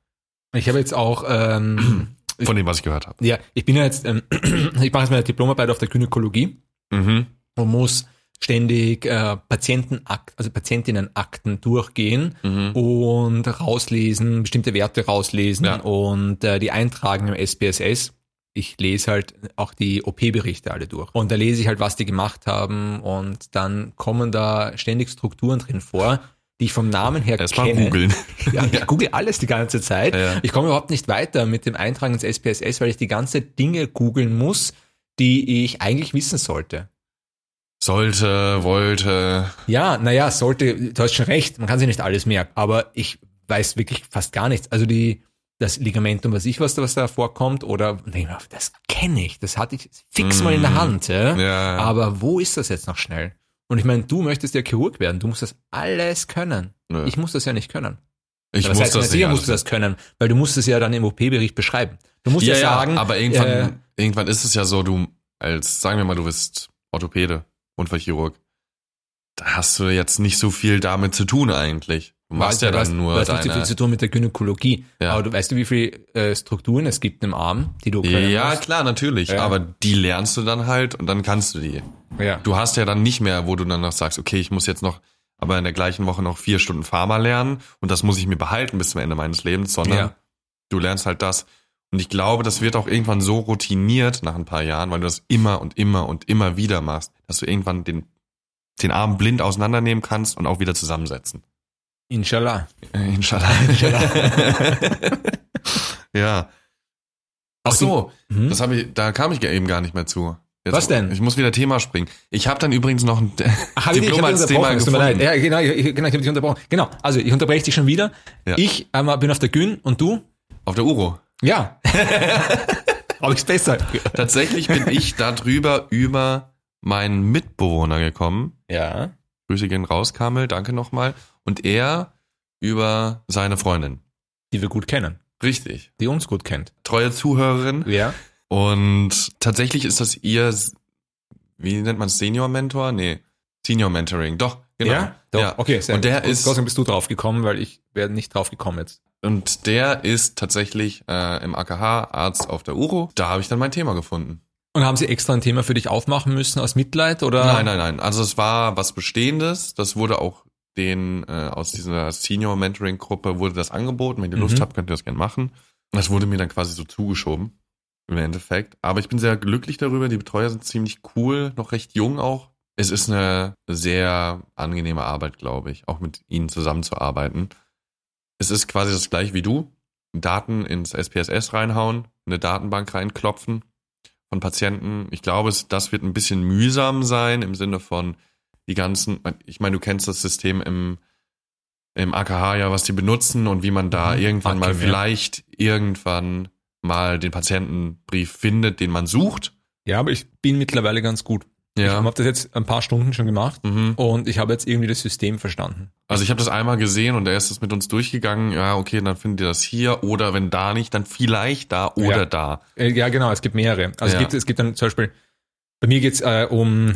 A: Ich habe jetzt auch, ähm,
B: von dem, was ich gehört habe.
A: ja, ich bin ja jetzt, ähm, ich mache jetzt meine Diplomarbeit auf der Gynäkologie
B: Mhm.
A: und muss ständig äh, Patientenakt, also Patientinnenakten durchgehen
B: Mhm.
A: und rauslesen, bestimmte Werte rauslesen
B: Ja.
A: und äh, die eintragen im SPSS. Ich lese halt auch die OP-Berichte alle durch. Und da lese ich halt, was die gemacht haben und dann kommen da ständig Strukturen drin vor, die ich vom Namen her
B: Erstmal
A: kenne.
B: googeln.
A: Ja, ich google alles die ganze Zeit.
B: Ja.
A: Ich komme überhaupt nicht weiter mit dem Eintragen ins SPSS, weil ich die ganze Dinge googeln muss, die ich eigentlich wissen sollte.
B: Sollte, wollte.
A: Ja, naja, sollte, du hast schon recht, man kann sich nicht alles merken, aber ich weiß wirklich fast gar nichts. Also die, das Ligamentum, was ich was da, was da vorkommt, oder nee, das kenne ich, das hatte ich fix mal in der
B: Mm.
A: Hand, ja?
B: Ja.
A: aber wo ist das jetzt noch schnell? Und ich meine, du möchtest ja Chirurg werden, du musst das alles können.
B: Nö.
A: Ich muss das ja nicht können.
B: ich
A: Das
B: muss
A: heißt,
B: das
A: sicher
B: nicht
A: musst du das können, weil du musst es ja dann im OP-Bericht beschreiben. Du musst ja,
B: ja,
A: sagen,
B: ja, aber irgendwann,
A: äh,
B: irgendwann ist es ja so, du als, sagen wir mal, du bist Orthopäde, Unfallchirurg. Da hast du jetzt nicht so viel damit zu tun eigentlich. Du machst ja
A: du hast,
B: dann nur
A: du hast nicht so
B: deine.
A: viel zu tun mit der Gynäkologie.
B: Ja.
A: Aber du weißt du, wie viele äh, Strukturen es gibt im Arm, die du
B: ja,
A: musst?
B: klar, natürlich.
A: Ja.
B: Aber die lernst du dann halt und dann kannst du die.
A: Ja.
B: Du hast ja dann nicht mehr, wo du dann noch sagst, okay, ich muss jetzt noch aber in der gleichen Woche noch vier Stunden Pharma lernen und das muss ich mir behalten bis zum Ende meines Lebens, sondern
A: Ja.
B: du lernst halt das. Und ich glaube, das wird auch irgendwann so routiniert nach ein paar Jahren, weil du das immer und immer und immer wieder machst, dass du irgendwann den, den Arm blind auseinandernehmen kannst und auch wieder zusammensetzen.
A: Inshallah.
B: Äh, Inshallah. ja. Ach so,
A: Hm?
B: das habe ich, da kam ich eben gar nicht mehr zu. Jetzt,
A: Was denn?
B: Ich muss wieder Thema springen. Ich habe dann übrigens noch ein
A: Ach, ich, ich
B: Diplom
A: dich
B: als Thema
A: es tut mir leid.
B: gefunden.
A: Ja, genau, ich, ich- genau, ich habe dich unterbrochen. Genau, also ich unterbreche dich schon wieder.
B: Ja.
A: Ich ähm, bin auf der Gün und du?
B: Auf der Uro.
A: Ja. Habe ich's besser.
B: Tatsächlich bin ich darüber über meinen Mitbewohner gekommen.
A: Ja.
B: Grüße gehen raus, Kamel, danke nochmal. Und er über seine Freundin.
A: Die wir gut kennen.
B: Richtig.
A: Die uns gut kennt.
B: Treue Zuhörerin.
A: Ja.
B: Und tatsächlich ist das ihr, wie nennt man Senior Mentor? Nee, Senior Mentoring. Doch, genau.
A: Ja? Doch.
B: Ja.
A: Okay, sehr
B: Und der
A: gut.
B: ist-
A: Dank bist du drauf gekommen, weil ich wäre nicht drauf gekommen jetzt.
B: Und der ist tatsächlich äh, im AKH Arzt auf der Uro. Da habe ich dann mein Thema gefunden.
A: Und haben sie extra ein Thema für dich aufmachen müssen aus Mitleid oder?
B: Nein, nein, nein. Also es war was Bestehendes. Das wurde auch den äh, aus dieser Senior Mentoring Gruppe wurde das angeboten. Wenn ihr Lust
A: Mhm.
B: habt, könnt ihr das gerne machen. Das wurde mir dann quasi so zugeschoben im Endeffekt. Aber ich bin sehr glücklich darüber. Die Betreuer sind ziemlich cool, noch recht jung auch. Es ist eine sehr angenehme Arbeit, glaube ich, auch mit ihnen zusammenzuarbeiten. Es ist quasi das gleiche wie du. Daten ins SPSS reinhauen, eine Datenbank reinklopfen von Patienten. Ich glaube, das wird ein bisschen mühsam sein im Sinne von die ganzen, ich meine, du kennst das System im, im AKH ja, was die benutzen und wie man da
A: Mhm.
B: irgendwann mal vielleicht irgendwann mal den Patientenbrief findet, den man sucht.
A: Ja, aber ich bin mittlerweile ganz gut. Ich habe das jetzt ein paar Stunden schon gemacht
B: Mhm.
A: und ich habe jetzt irgendwie das System verstanden.
B: Also ich habe das einmal gesehen und er ist das mit uns durchgegangen. Ja, okay, dann findet ihr das hier oder wenn da nicht, dann vielleicht da oder
A: Ja.
B: da.
A: Äh, Ja, genau, es gibt mehrere. Also
B: Ja.
A: es, gibt, es gibt dann zum Beispiel, bei mir geht's äh, um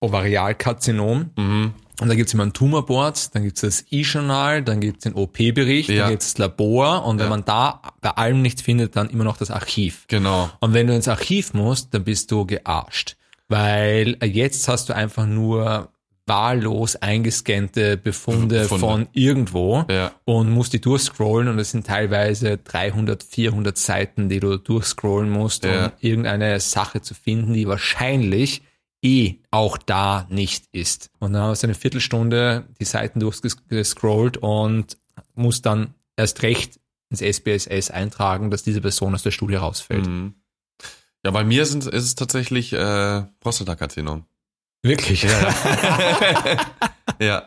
A: Ovarialkarzinom
B: Mhm.
A: und da gibt's immer ein Tumorboard, dann gibt's das E-Journal, dann gibt's den OP-Bericht,
B: Ja.
A: dann gibt's das Labor und wenn
B: Ja.
A: man da bei allem nichts findet, dann immer noch das Archiv.
B: Genau.
A: Und wenn du ins Archiv musst, dann bist du gearscht. Weil äh, jetzt hast du einfach nur wahllos eingescannte Befunde
B: Befunde.
A: von irgendwo
B: Ja.
A: und musst die durchscrollen und es sind teilweise 300, 400 Seiten, die du durchscrollen musst,
B: Ja.
A: um irgendeine Sache zu finden, die wahrscheinlich eh auch da nicht ist. Und dann hast du eine Viertelstunde die Seiten durchgescrollt und musst dann erst recht ins SPSS eintragen, dass diese Person aus der Studie rausfällt.
B: Mhm. Ja, bei mir sind, ist es tatsächlich äh, Prostatakarzinom.
A: Wirklich?
B: Ja,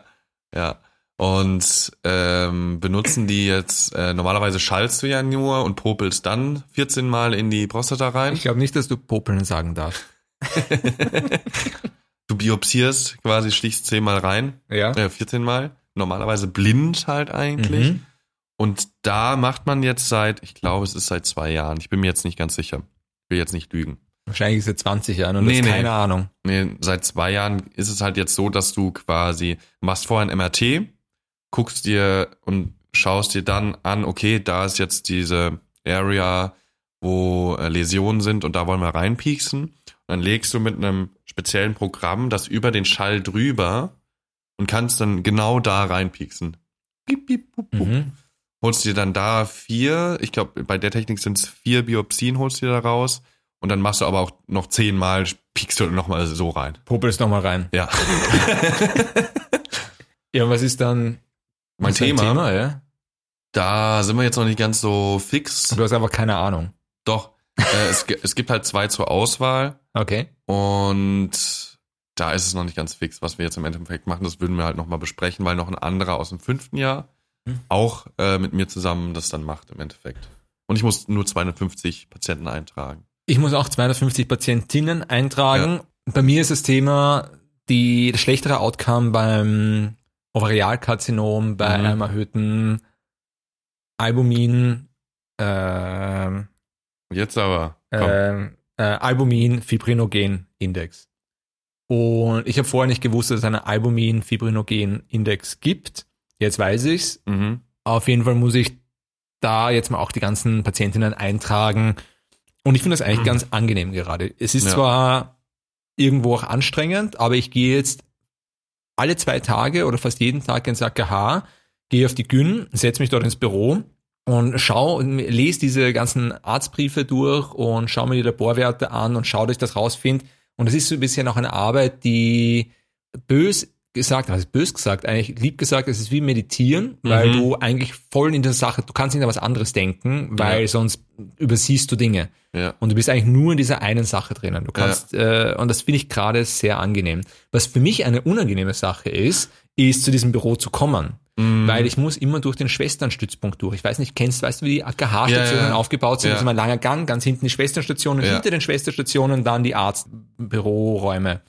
B: ja. Und ähm, benutzen die jetzt, äh, normalerweise schallst du ja nur und popelst dann 14 Mal in die Prostata rein.
A: Ich glaube nicht, dass du Popeln sagen darfst.
B: Du biopsierst quasi, stichst 10 Mal rein,
A: Ja.
B: äh, 14 Mal. Normalerweise blind halt eigentlich.
A: Mhm.
B: Und da macht man jetzt seit, ich glaube, es ist seit zwei Jahren. Ich bin mir jetzt nicht ganz sicher. Ich will jetzt nicht lügen.
A: Wahrscheinlich ist es 20 Jahre und
B: Nee,
A: nee, keine Ahnung.
B: Nee, seit zwei Jahren ist es halt jetzt so, dass du quasi machst vorher ein MRT, guckst dir und schaust dir dann an, okay, da ist jetzt diese Area, wo äh, Läsionen sind und da wollen wir reinpieksen. Und dann legst du mit einem speziellen Programm das über den Schall drüber und kannst dann genau da reinpieksen.
A: Mhm.
B: Holst dir dann da vier, ich glaube, bei der Technik sind es vier Biopsien, holst dir da raus. Und dann machst du aber auch noch zehnmal, piekst du nochmal so rein.
A: Popelst noch mal rein.
B: Ja.
A: Ja, was ist dann
B: Mein
A: ist dein
B: Thema,
A: ja?
B: da sind wir jetzt noch nicht ganz so fix.
A: Du hast einfach keine Ahnung.
B: Doch. Äh, es, es gibt halt zwei zur Auswahl
A: Okay.
B: und da ist es noch nicht ganz fix, was wir jetzt im Endeffekt machen. Das würden wir halt nochmal besprechen, weil noch ein anderer aus dem fünften Jahr
A: Hm.
B: auch äh, mit mir zusammen das dann macht im Endeffekt. Und ich muss nur 250 Patienten eintragen.
A: Ich muss auch 250 Patientinnen eintragen. Bei mir ist das Thema die das schlechtere Outcome beim Ovarialkarzinom, bei
B: Mhm.
A: einem erhöhten Albumin, ähm,
B: Jetzt aber.
A: Ähm, äh, Albumin-Fibrinogen-Index. Und ich habe vorher nicht gewusst, dass es einen Albumin-Fibrinogen-Index gibt. Jetzt weiß ich's.
B: Mhm.
A: Auf jeden Fall muss ich da jetzt mal auch die ganzen Patientinnen eintragen. Und ich finde das eigentlich ganz angenehm gerade. Es ist
B: Ja.
A: zwar irgendwo auch anstrengend, aber ich gehe jetzt alle zwei Tage oder fast jeden Tag ins AKH, gehe auf die Gün, setze mich dort ins Büro und schau, lese diese ganzen Arztbriefe durch und schau mir die Laborwerte an und schau, dass ich das rausfinde. Und das ist so ein bisschen auch eine Arbeit, die bös gesagt, also bös gesagt, eigentlich lieb gesagt, es ist wie meditieren, weil
B: Mhm.
A: du eigentlich voll in der Sache, du kannst nicht an was anderes denken, weil
B: Ja.
A: sonst übersiehst du Dinge.
B: Ja.
A: Und du bist eigentlich nur in dieser einen Sache drinnen. Du kannst, äh, und das finde ich gerade sehr angenehm. Was für mich eine unangenehme Sache ist, ist zu diesem Büro zu kommen.
B: Mhm.
A: Weil ich muss immer durch den Schwesternstützpunkt durch. Ich weiß nicht, kennst, weißt du, wie die AKH-Stationen
B: Ja, ja.
A: aufgebaut sind?
B: Ja.
A: Das ist immer ein langer Gang, ganz hinten die Schwesternstationen,
B: Ja.
A: hinter den Schwesterstationen dann die Arztbüroräume.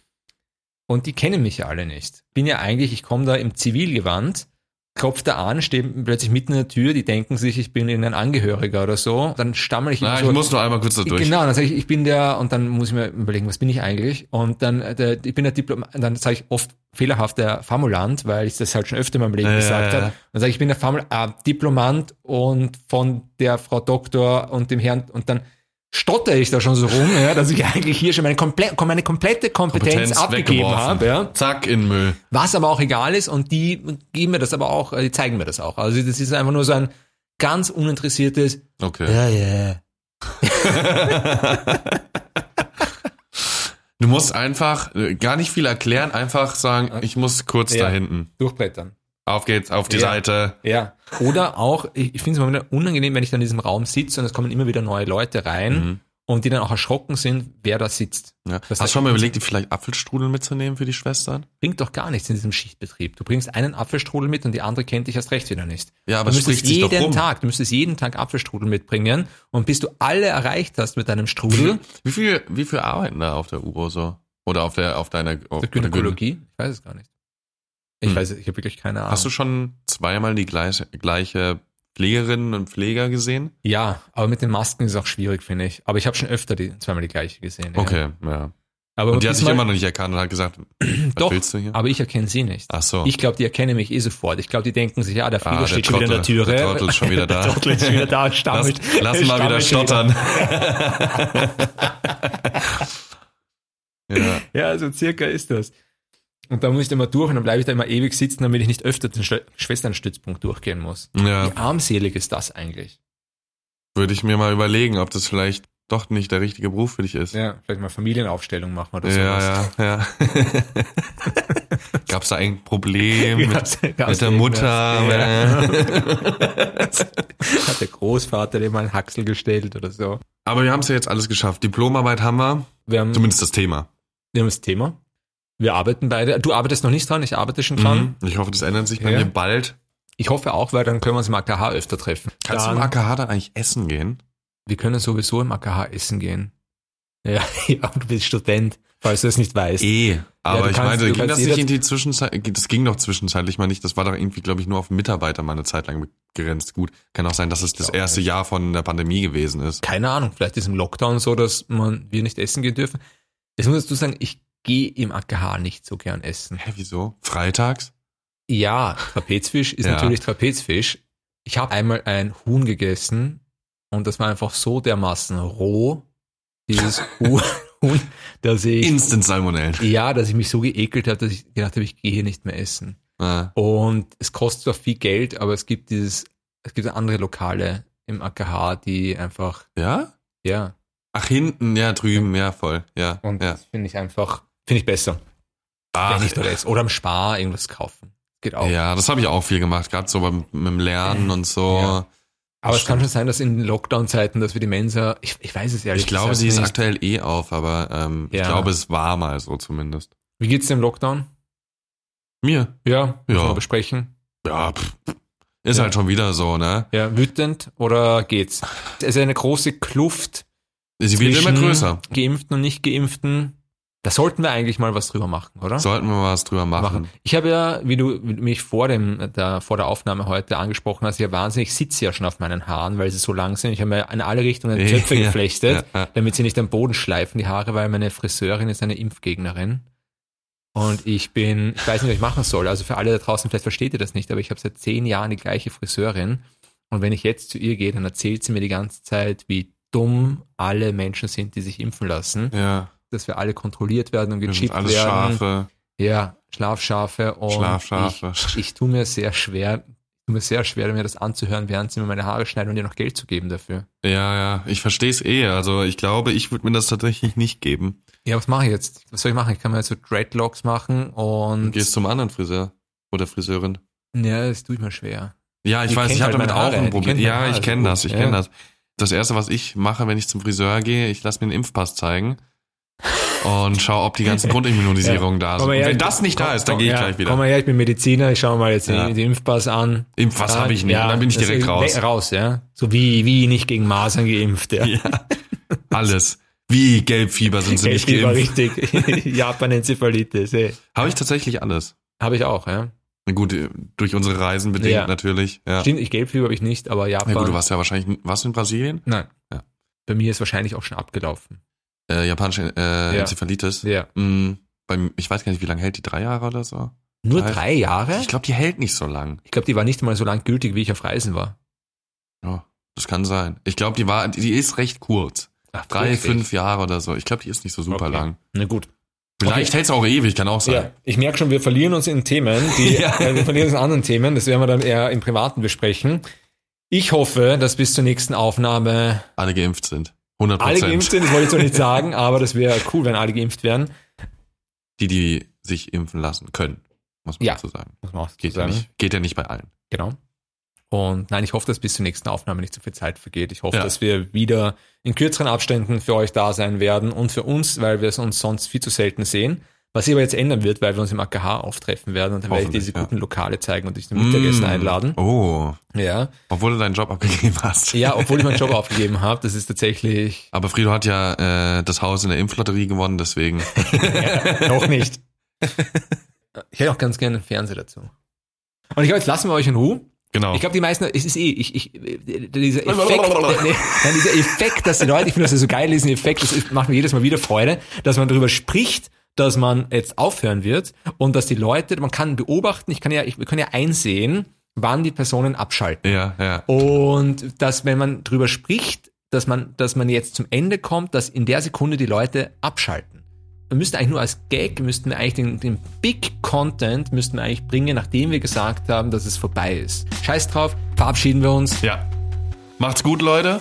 A: Und die kennen mich ja alle nicht. Bin ja eigentlich, ich komme da im Zivilgewand, klopfe da an, stehe plötzlich mitten in der Tür, die denken sich, ich bin irgendein Angehöriger oder so. Dann stammel ich
B: Na,
A: so,
B: ich muss nur einmal kurz da durch.
A: Genau, dann sage ich, ich bin der, und dann muss ich mir überlegen, was bin ich eigentlich? Und dann, äh, der, ich bin der Diplom, dann sage ich oft fehlerhaft der Formulant, weil ich das halt schon öfter in meinem Leben
B: Ja,
A: gesagt
B: ja,
A: habe.
B: ja.
A: Dann sage ich, ich bin der Formul, äh, Diplomant und von der Frau Doktor und dem Herrn, und dann stotter ich da schon so rum, ja, dass ich eigentlich hier schon meine, komple meine komplette Kompetenz,
B: Kompetenz
A: abgegeben habe. Ja.
B: Zack, in den Müll.
A: Was aber auch egal ist und die geben mir das aber auch, äh, die zeigen mir das auch. Also das ist einfach nur so ein ganz uninteressiertes,
B: Okay.
A: ja, ja.
B: Du musst einfach äh, gar nicht viel erklären, einfach sagen, ich muss kurz
A: Ja.
B: da hinten.
A: durchblättern.
B: Auf geht's, auf die
A: Ja.
B: Seite.
A: Ja. Oder auch, ich, ich finde es immer wieder unangenehm, wenn ich dann in diesem Raum sitze und es kommen immer wieder neue Leute rein
B: Mhm.
A: und die dann auch erschrocken sind, wer da sitzt.
B: Ja.
A: Das
B: Hast du schon mal überlegt, die vielleicht Apfelstrudel mitzunehmen für die Schwestern?
A: Bringt doch gar nichts in diesem Schichtbetrieb. Du bringst einen Apfelstrudel mit und die andere kennt dich erst recht wieder nicht.
B: Ja, aber
A: du
B: es
A: müsstest
B: spricht sich doch
A: jeden
B: rum.
A: Tag, du müsstest jeden Tag Apfelstrudel mitbringen und bis du alle erreicht hast mit deinem Strudel,
B: Wie viel, wie viel arbeiten da auf der URO so? Oder auf der, auf deiner, auf
A: der
B: der Gyn-
A: Gynäkologie, ich weiß es gar nicht. Ich
B: Hm.
A: weiß, ich habe wirklich keine Ahnung.
B: Hast du schon zweimal die gleiche, gleiche Pflegerinnen und Pfleger gesehen?
A: Ja, aber mit den Masken ist es auch schwierig, finde ich. Aber ich habe schon öfter die, zweimal die gleiche gesehen.
B: Okay, ja.
A: Aber
B: Und die hat sich immer noch nicht erkannt und hat gesagt, was
A: Doch,
B: willst du hier?
A: aber ich erkenne sie nicht.
B: Ach so.
A: Ich glaube, die erkennen mich eh sofort. Ich glaube, die denken sich, ja, der Flieger
B: Ah, der
A: steht schon wieder in der Türe.
B: der Trottel ist schon wieder da.
A: der Trottel ist schon wieder da und
B: lass,
A: stammelt.
B: lass mal wieder
A: stammelt
B: stottern. ja.
A: Ja, so circa ist das. Und da muss ich da mal durch und dann bleibe ich da immer ewig sitzen, damit ich nicht öfter den Schwe- Schwesternstützpunkt durchgehen muss.
B: ja,
A: Wie armselig ist das eigentlich?
B: würde ich mir mal überlegen, ob das vielleicht doch nicht der richtige Beruf für dich ist.
A: Ja, vielleicht mal Familienaufstellung machen oder
B: Ja,
A: sowas.
B: ja, ja. Gab's da ein Problem mit,
A: Gab's- gab's
B: mit der? Mutter?
A: Ja. Hat der Großvater dir mal einen Haxel gestellt oder so.
B: Aber wir haben es ja jetzt alles geschafft. Diplomarbeit haben wir,
A: Wir haben,
B: zumindest das Thema.
A: wir haben das Thema. Wir arbeiten beide. Du arbeitest noch nicht dran, ich arbeite schon dran.
B: Mhm. Ich hoffe, das ändert sich bei
A: Ja.
B: mir bald.
A: Ich hoffe auch, weil dann können wir uns im AKH öfter treffen.
B: Kannst
A: dann,
B: du im AKH dann eigentlich essen gehen?
A: Wir können sowieso im AKH essen gehen. Ja, ja, du bist Student, falls du es nicht weißt.
B: Eh. Aber
A: du
B: ich meine,
A: du
B: ging das nicht in die Zwischenzeit, das ging doch zwischenzeitlich mal nicht, das war doch irgendwie, glaube ich, nur auf Mitarbeiter mal eine Zeit lang begrenzt. Gut, kann auch sein, dass es das erste
A: nicht.
B: Jahr von der Pandemie gewesen ist.
A: Keine Ahnung, vielleicht ist im Lockdown so, dass man, wir nicht essen gehen dürfen. Jetzt muss ich dazu sagen, ich gehe im AKH nicht so gern essen.
B: Hä, wieso? Freitags?
A: Ja, Trapezfisch ist
B: Ja.
A: natürlich Trapezfisch. Ich habe einmal ein Huhn gegessen und das war einfach so dermaßen roh, dieses Huhn, dass ich,
B: Instant Salmonellen.
A: ja, dass ich mich so geekelt habe, dass ich gedacht habe, ich gehe hier nicht mehr essen.
B: Ah.
A: Und es kostet zwar viel Geld, aber es gibt dieses, es gibt andere Lokale im AKH, die einfach,
B: Ja?
A: ja,
B: Ach, hinten, ja, drüben, ja, voll. Ja.
A: und
B: ja.
A: das finde ich einfach, finde ich besser,
B: Ach,
A: wenn ich dort esse. Oder am Spar irgendwas kaufen. Geht auch.
B: ja, das habe ich auch viel gemacht, gerade so beim, mit dem Lernen und so.
A: Ja. Aber es kann schon sein, dass in Lockdown-Zeiten, dass wir die Mensa, ich, ich weiß es ehrlich
B: Ich glaube, sie ist
A: nicht.
B: aktuell eh auf, aber ähm,
A: Ja.
B: ich glaube, es war mal so zumindest.
A: Wie geht's im Lockdown?
B: Mir?
A: Ja, müssen
B: Ja.
A: wir besprechen.
B: Ja, pff. ist
A: Ja.
B: halt schon wieder so, ne?
A: Ja, wütend oder geht's? Es ist eine große Kluft
B: Sie wird immer größer.
A: Geimpften und Nicht-Geimpften. Da sollten wir eigentlich mal was drüber machen, oder?
B: Sollten wir mal was drüber machen.
A: machen. Ich habe ja, wie du mich vor dem, der, vor der Aufnahme heute angesprochen hast, ja wahnsinnig, ich sitze ja schon auf meinen Haaren, weil sie so lang sind. Ich habe mir in alle Richtungen Zöpfe
B: Ja,
A: geflechtet,
B: ja, ja.
A: damit sie nicht am Boden schleifen, die Haare, weil meine Friseurin ist eine Impfgegnerin. Und ich bin, ich weiß nicht, was ich machen soll. Also für alle da draußen, vielleicht versteht ihr das nicht, aber ich habe seit zehn Jahren die gleiche Friseurin. Und wenn ich jetzt zu ihr gehe, dann erzählt sie mir die ganze Zeit, wie dumm alle Menschen sind, die sich impfen lassen,
B: Ja,
A: dass wir alle kontrolliert werden und
B: wir sind
A: gechippt
B: alles
A: werden.
B: Schafe.
A: Ja, Schlafschafe und
B: Schlafschafe.
A: Ich, ich tue mir sehr schwer, tue mir sehr schwer, mir das anzuhören, während sie mir meine Haare schneiden und dir noch Geld zu geben dafür.
B: Ja, ja, ich verstehe es eh. Also ich glaube, ich würde mir das tatsächlich nicht geben.
A: Ja, was mache ich jetzt? Was soll ich machen? Ich kann mir jetzt so Dreadlocks machen und.
B: Du gehst zum anderen Friseur oder Friseurin.
A: Ja, das tue ich mir schwer.
B: Ja, ich
A: Die
B: weiß, ich habe
A: halt
B: damit auch ein Problem. Ja,
A: Haare
B: ich kenne das, ich
A: ja.
B: kenne das. Das erste, was ich mache, wenn ich zum Friseur gehe, ich lasse mir einen Impfpass zeigen und schaue, ob die ganzen Grundimmunisierungen da sind.
A: Her,
B: wenn das nicht da
A: komm-
B: ist, dann gehe ich
A: ja,
B: gleich wieder.
A: Komm mal her, ich bin Mediziner, ich schaue mal jetzt
B: Ja.
A: den, den Impfpass an.
B: Impfpass habe ich nicht, dann bin ich direkt raus.
A: Raus, ja. So wie, wie nicht gegen Masern geimpft, ja.
B: Ja, alles. Wie Gelbfieber sind sie nicht
A: Gelbfieber,
B: geimpft.
A: richtig. Japan-Enzephalitis, ey.
B: Habe ich tatsächlich alles.
A: Habe ich auch, ja.
B: Na Gut, durch unsere Reisen bedingt
A: Ja.
B: natürlich. Ja.
A: Stimmt, ich Gelbfieber habe ich nicht, aber Japan.
B: Ja gut, du warst ja wahrscheinlich, warst du in Brasilien?
A: Nein.
B: Ja.
A: Bei mir ist wahrscheinlich auch schon abgelaufen.
B: Äh, japanische äh,
A: Ja.
B: Enzephalitis.
A: Ja.
B: Mm, beim, ich weiß gar nicht, wie lange hält die? Drei Jahre oder so?
A: Nur
B: Drei-
A: drei Jahre?
B: Ich glaube, die hält nicht so lang.
A: Ich glaube, die war nicht mal so lang gültig, wie ich auf Reisen war.
B: Ja, das kann sein. Ich glaube, die war, die ist recht kurz.
A: Ach,
B: Drei,
A: wirklich?
B: fünf Jahre oder so. Ich glaube, die ist nicht so super
A: Okay.
B: lang.
A: Na gut.
B: Vielleicht
A: Okay.
B: hält's auch ewig, kann auch sein.
A: Ja, ich merke schon, wir verlieren uns in Themen, die,
B: Ja.
A: äh, wir verlieren uns in anderen Themen, das werden wir dann eher im Privaten besprechen. Ich hoffe, dass bis zur nächsten Aufnahme
B: Alle geimpft sind. 100
A: alle
B: Prozent.
A: geimpft sind, das wollte ich so nicht sagen, aber das wäre cool, wenn alle geimpft wären.
B: Die, die sich impfen lassen können, muss man
A: Ja.
B: dazu sagen.
A: Muss man auch
B: Geht ja,
A: sagen.
B: nicht, geht ja nicht bei allen.
A: Genau. Und nein, ich hoffe, dass bis zur nächsten Aufnahme nicht so viel Zeit vergeht. Ich hoffe,
B: Ja.
A: dass wir wieder in kürzeren Abständen für euch da sein werden und für uns, weil wir es uns sonst viel zu selten sehen. Was sich aber jetzt ändern wird, weil wir uns im AKH auftreffen werden und dann werde ich diese
B: ja.
A: guten Lokale zeigen und dich zum Mittagessen
B: Mm.
A: einladen.
B: Oh,
A: Ja.
B: obwohl du deinen Job abgegeben hast.
A: Ja, obwohl ich meinen Job aufgegeben habe, das ist tatsächlich
B: Aber Frido hat ja äh, das Haus in der Impflotterie gewonnen, deswegen.
A: noch nicht. Ich hätte auch ganz gerne einen Fernseher dazu. Und ich glaube, jetzt lassen wir euch in Ruhe.
B: Genau.
A: Ich glaube, die meisten, es ist eh, ich, ich, dieser Effekt, nee, nein, dieser Effekt, dass die Leute, ich finde das ja so geil, diesen Effekt, das macht mir jedes Mal wieder Freude, dass man darüber spricht, dass man jetzt aufhören wird und dass die Leute, man kann beobachten, ich kann ja, ich, wir können ja einsehen, wann die Personen abschalten.
B: ja, ja.
A: Und dass, wenn man drüber spricht, dass man, dass man jetzt zum Ende kommt, dass in der Sekunde die Leute abschalten. Wir müssten eigentlich nur als Gag, müssten wir eigentlich den, den Big Content müssten wir eigentlich bringen, nachdem wir gesagt haben, dass es vorbei ist. Scheiß drauf, verabschieden wir uns.
B: Ja. Macht's gut, Leute.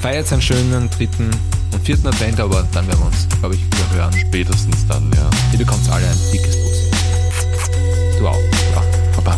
A: Feiert einen schönen dritten und vierten Advent, aber dann werden wir uns, glaube ich, wieder hören.
B: Spätestens dann, ja.
A: Ihr bekommt alle ein dickes Pussy. Du auch. Ja.
B: Papa.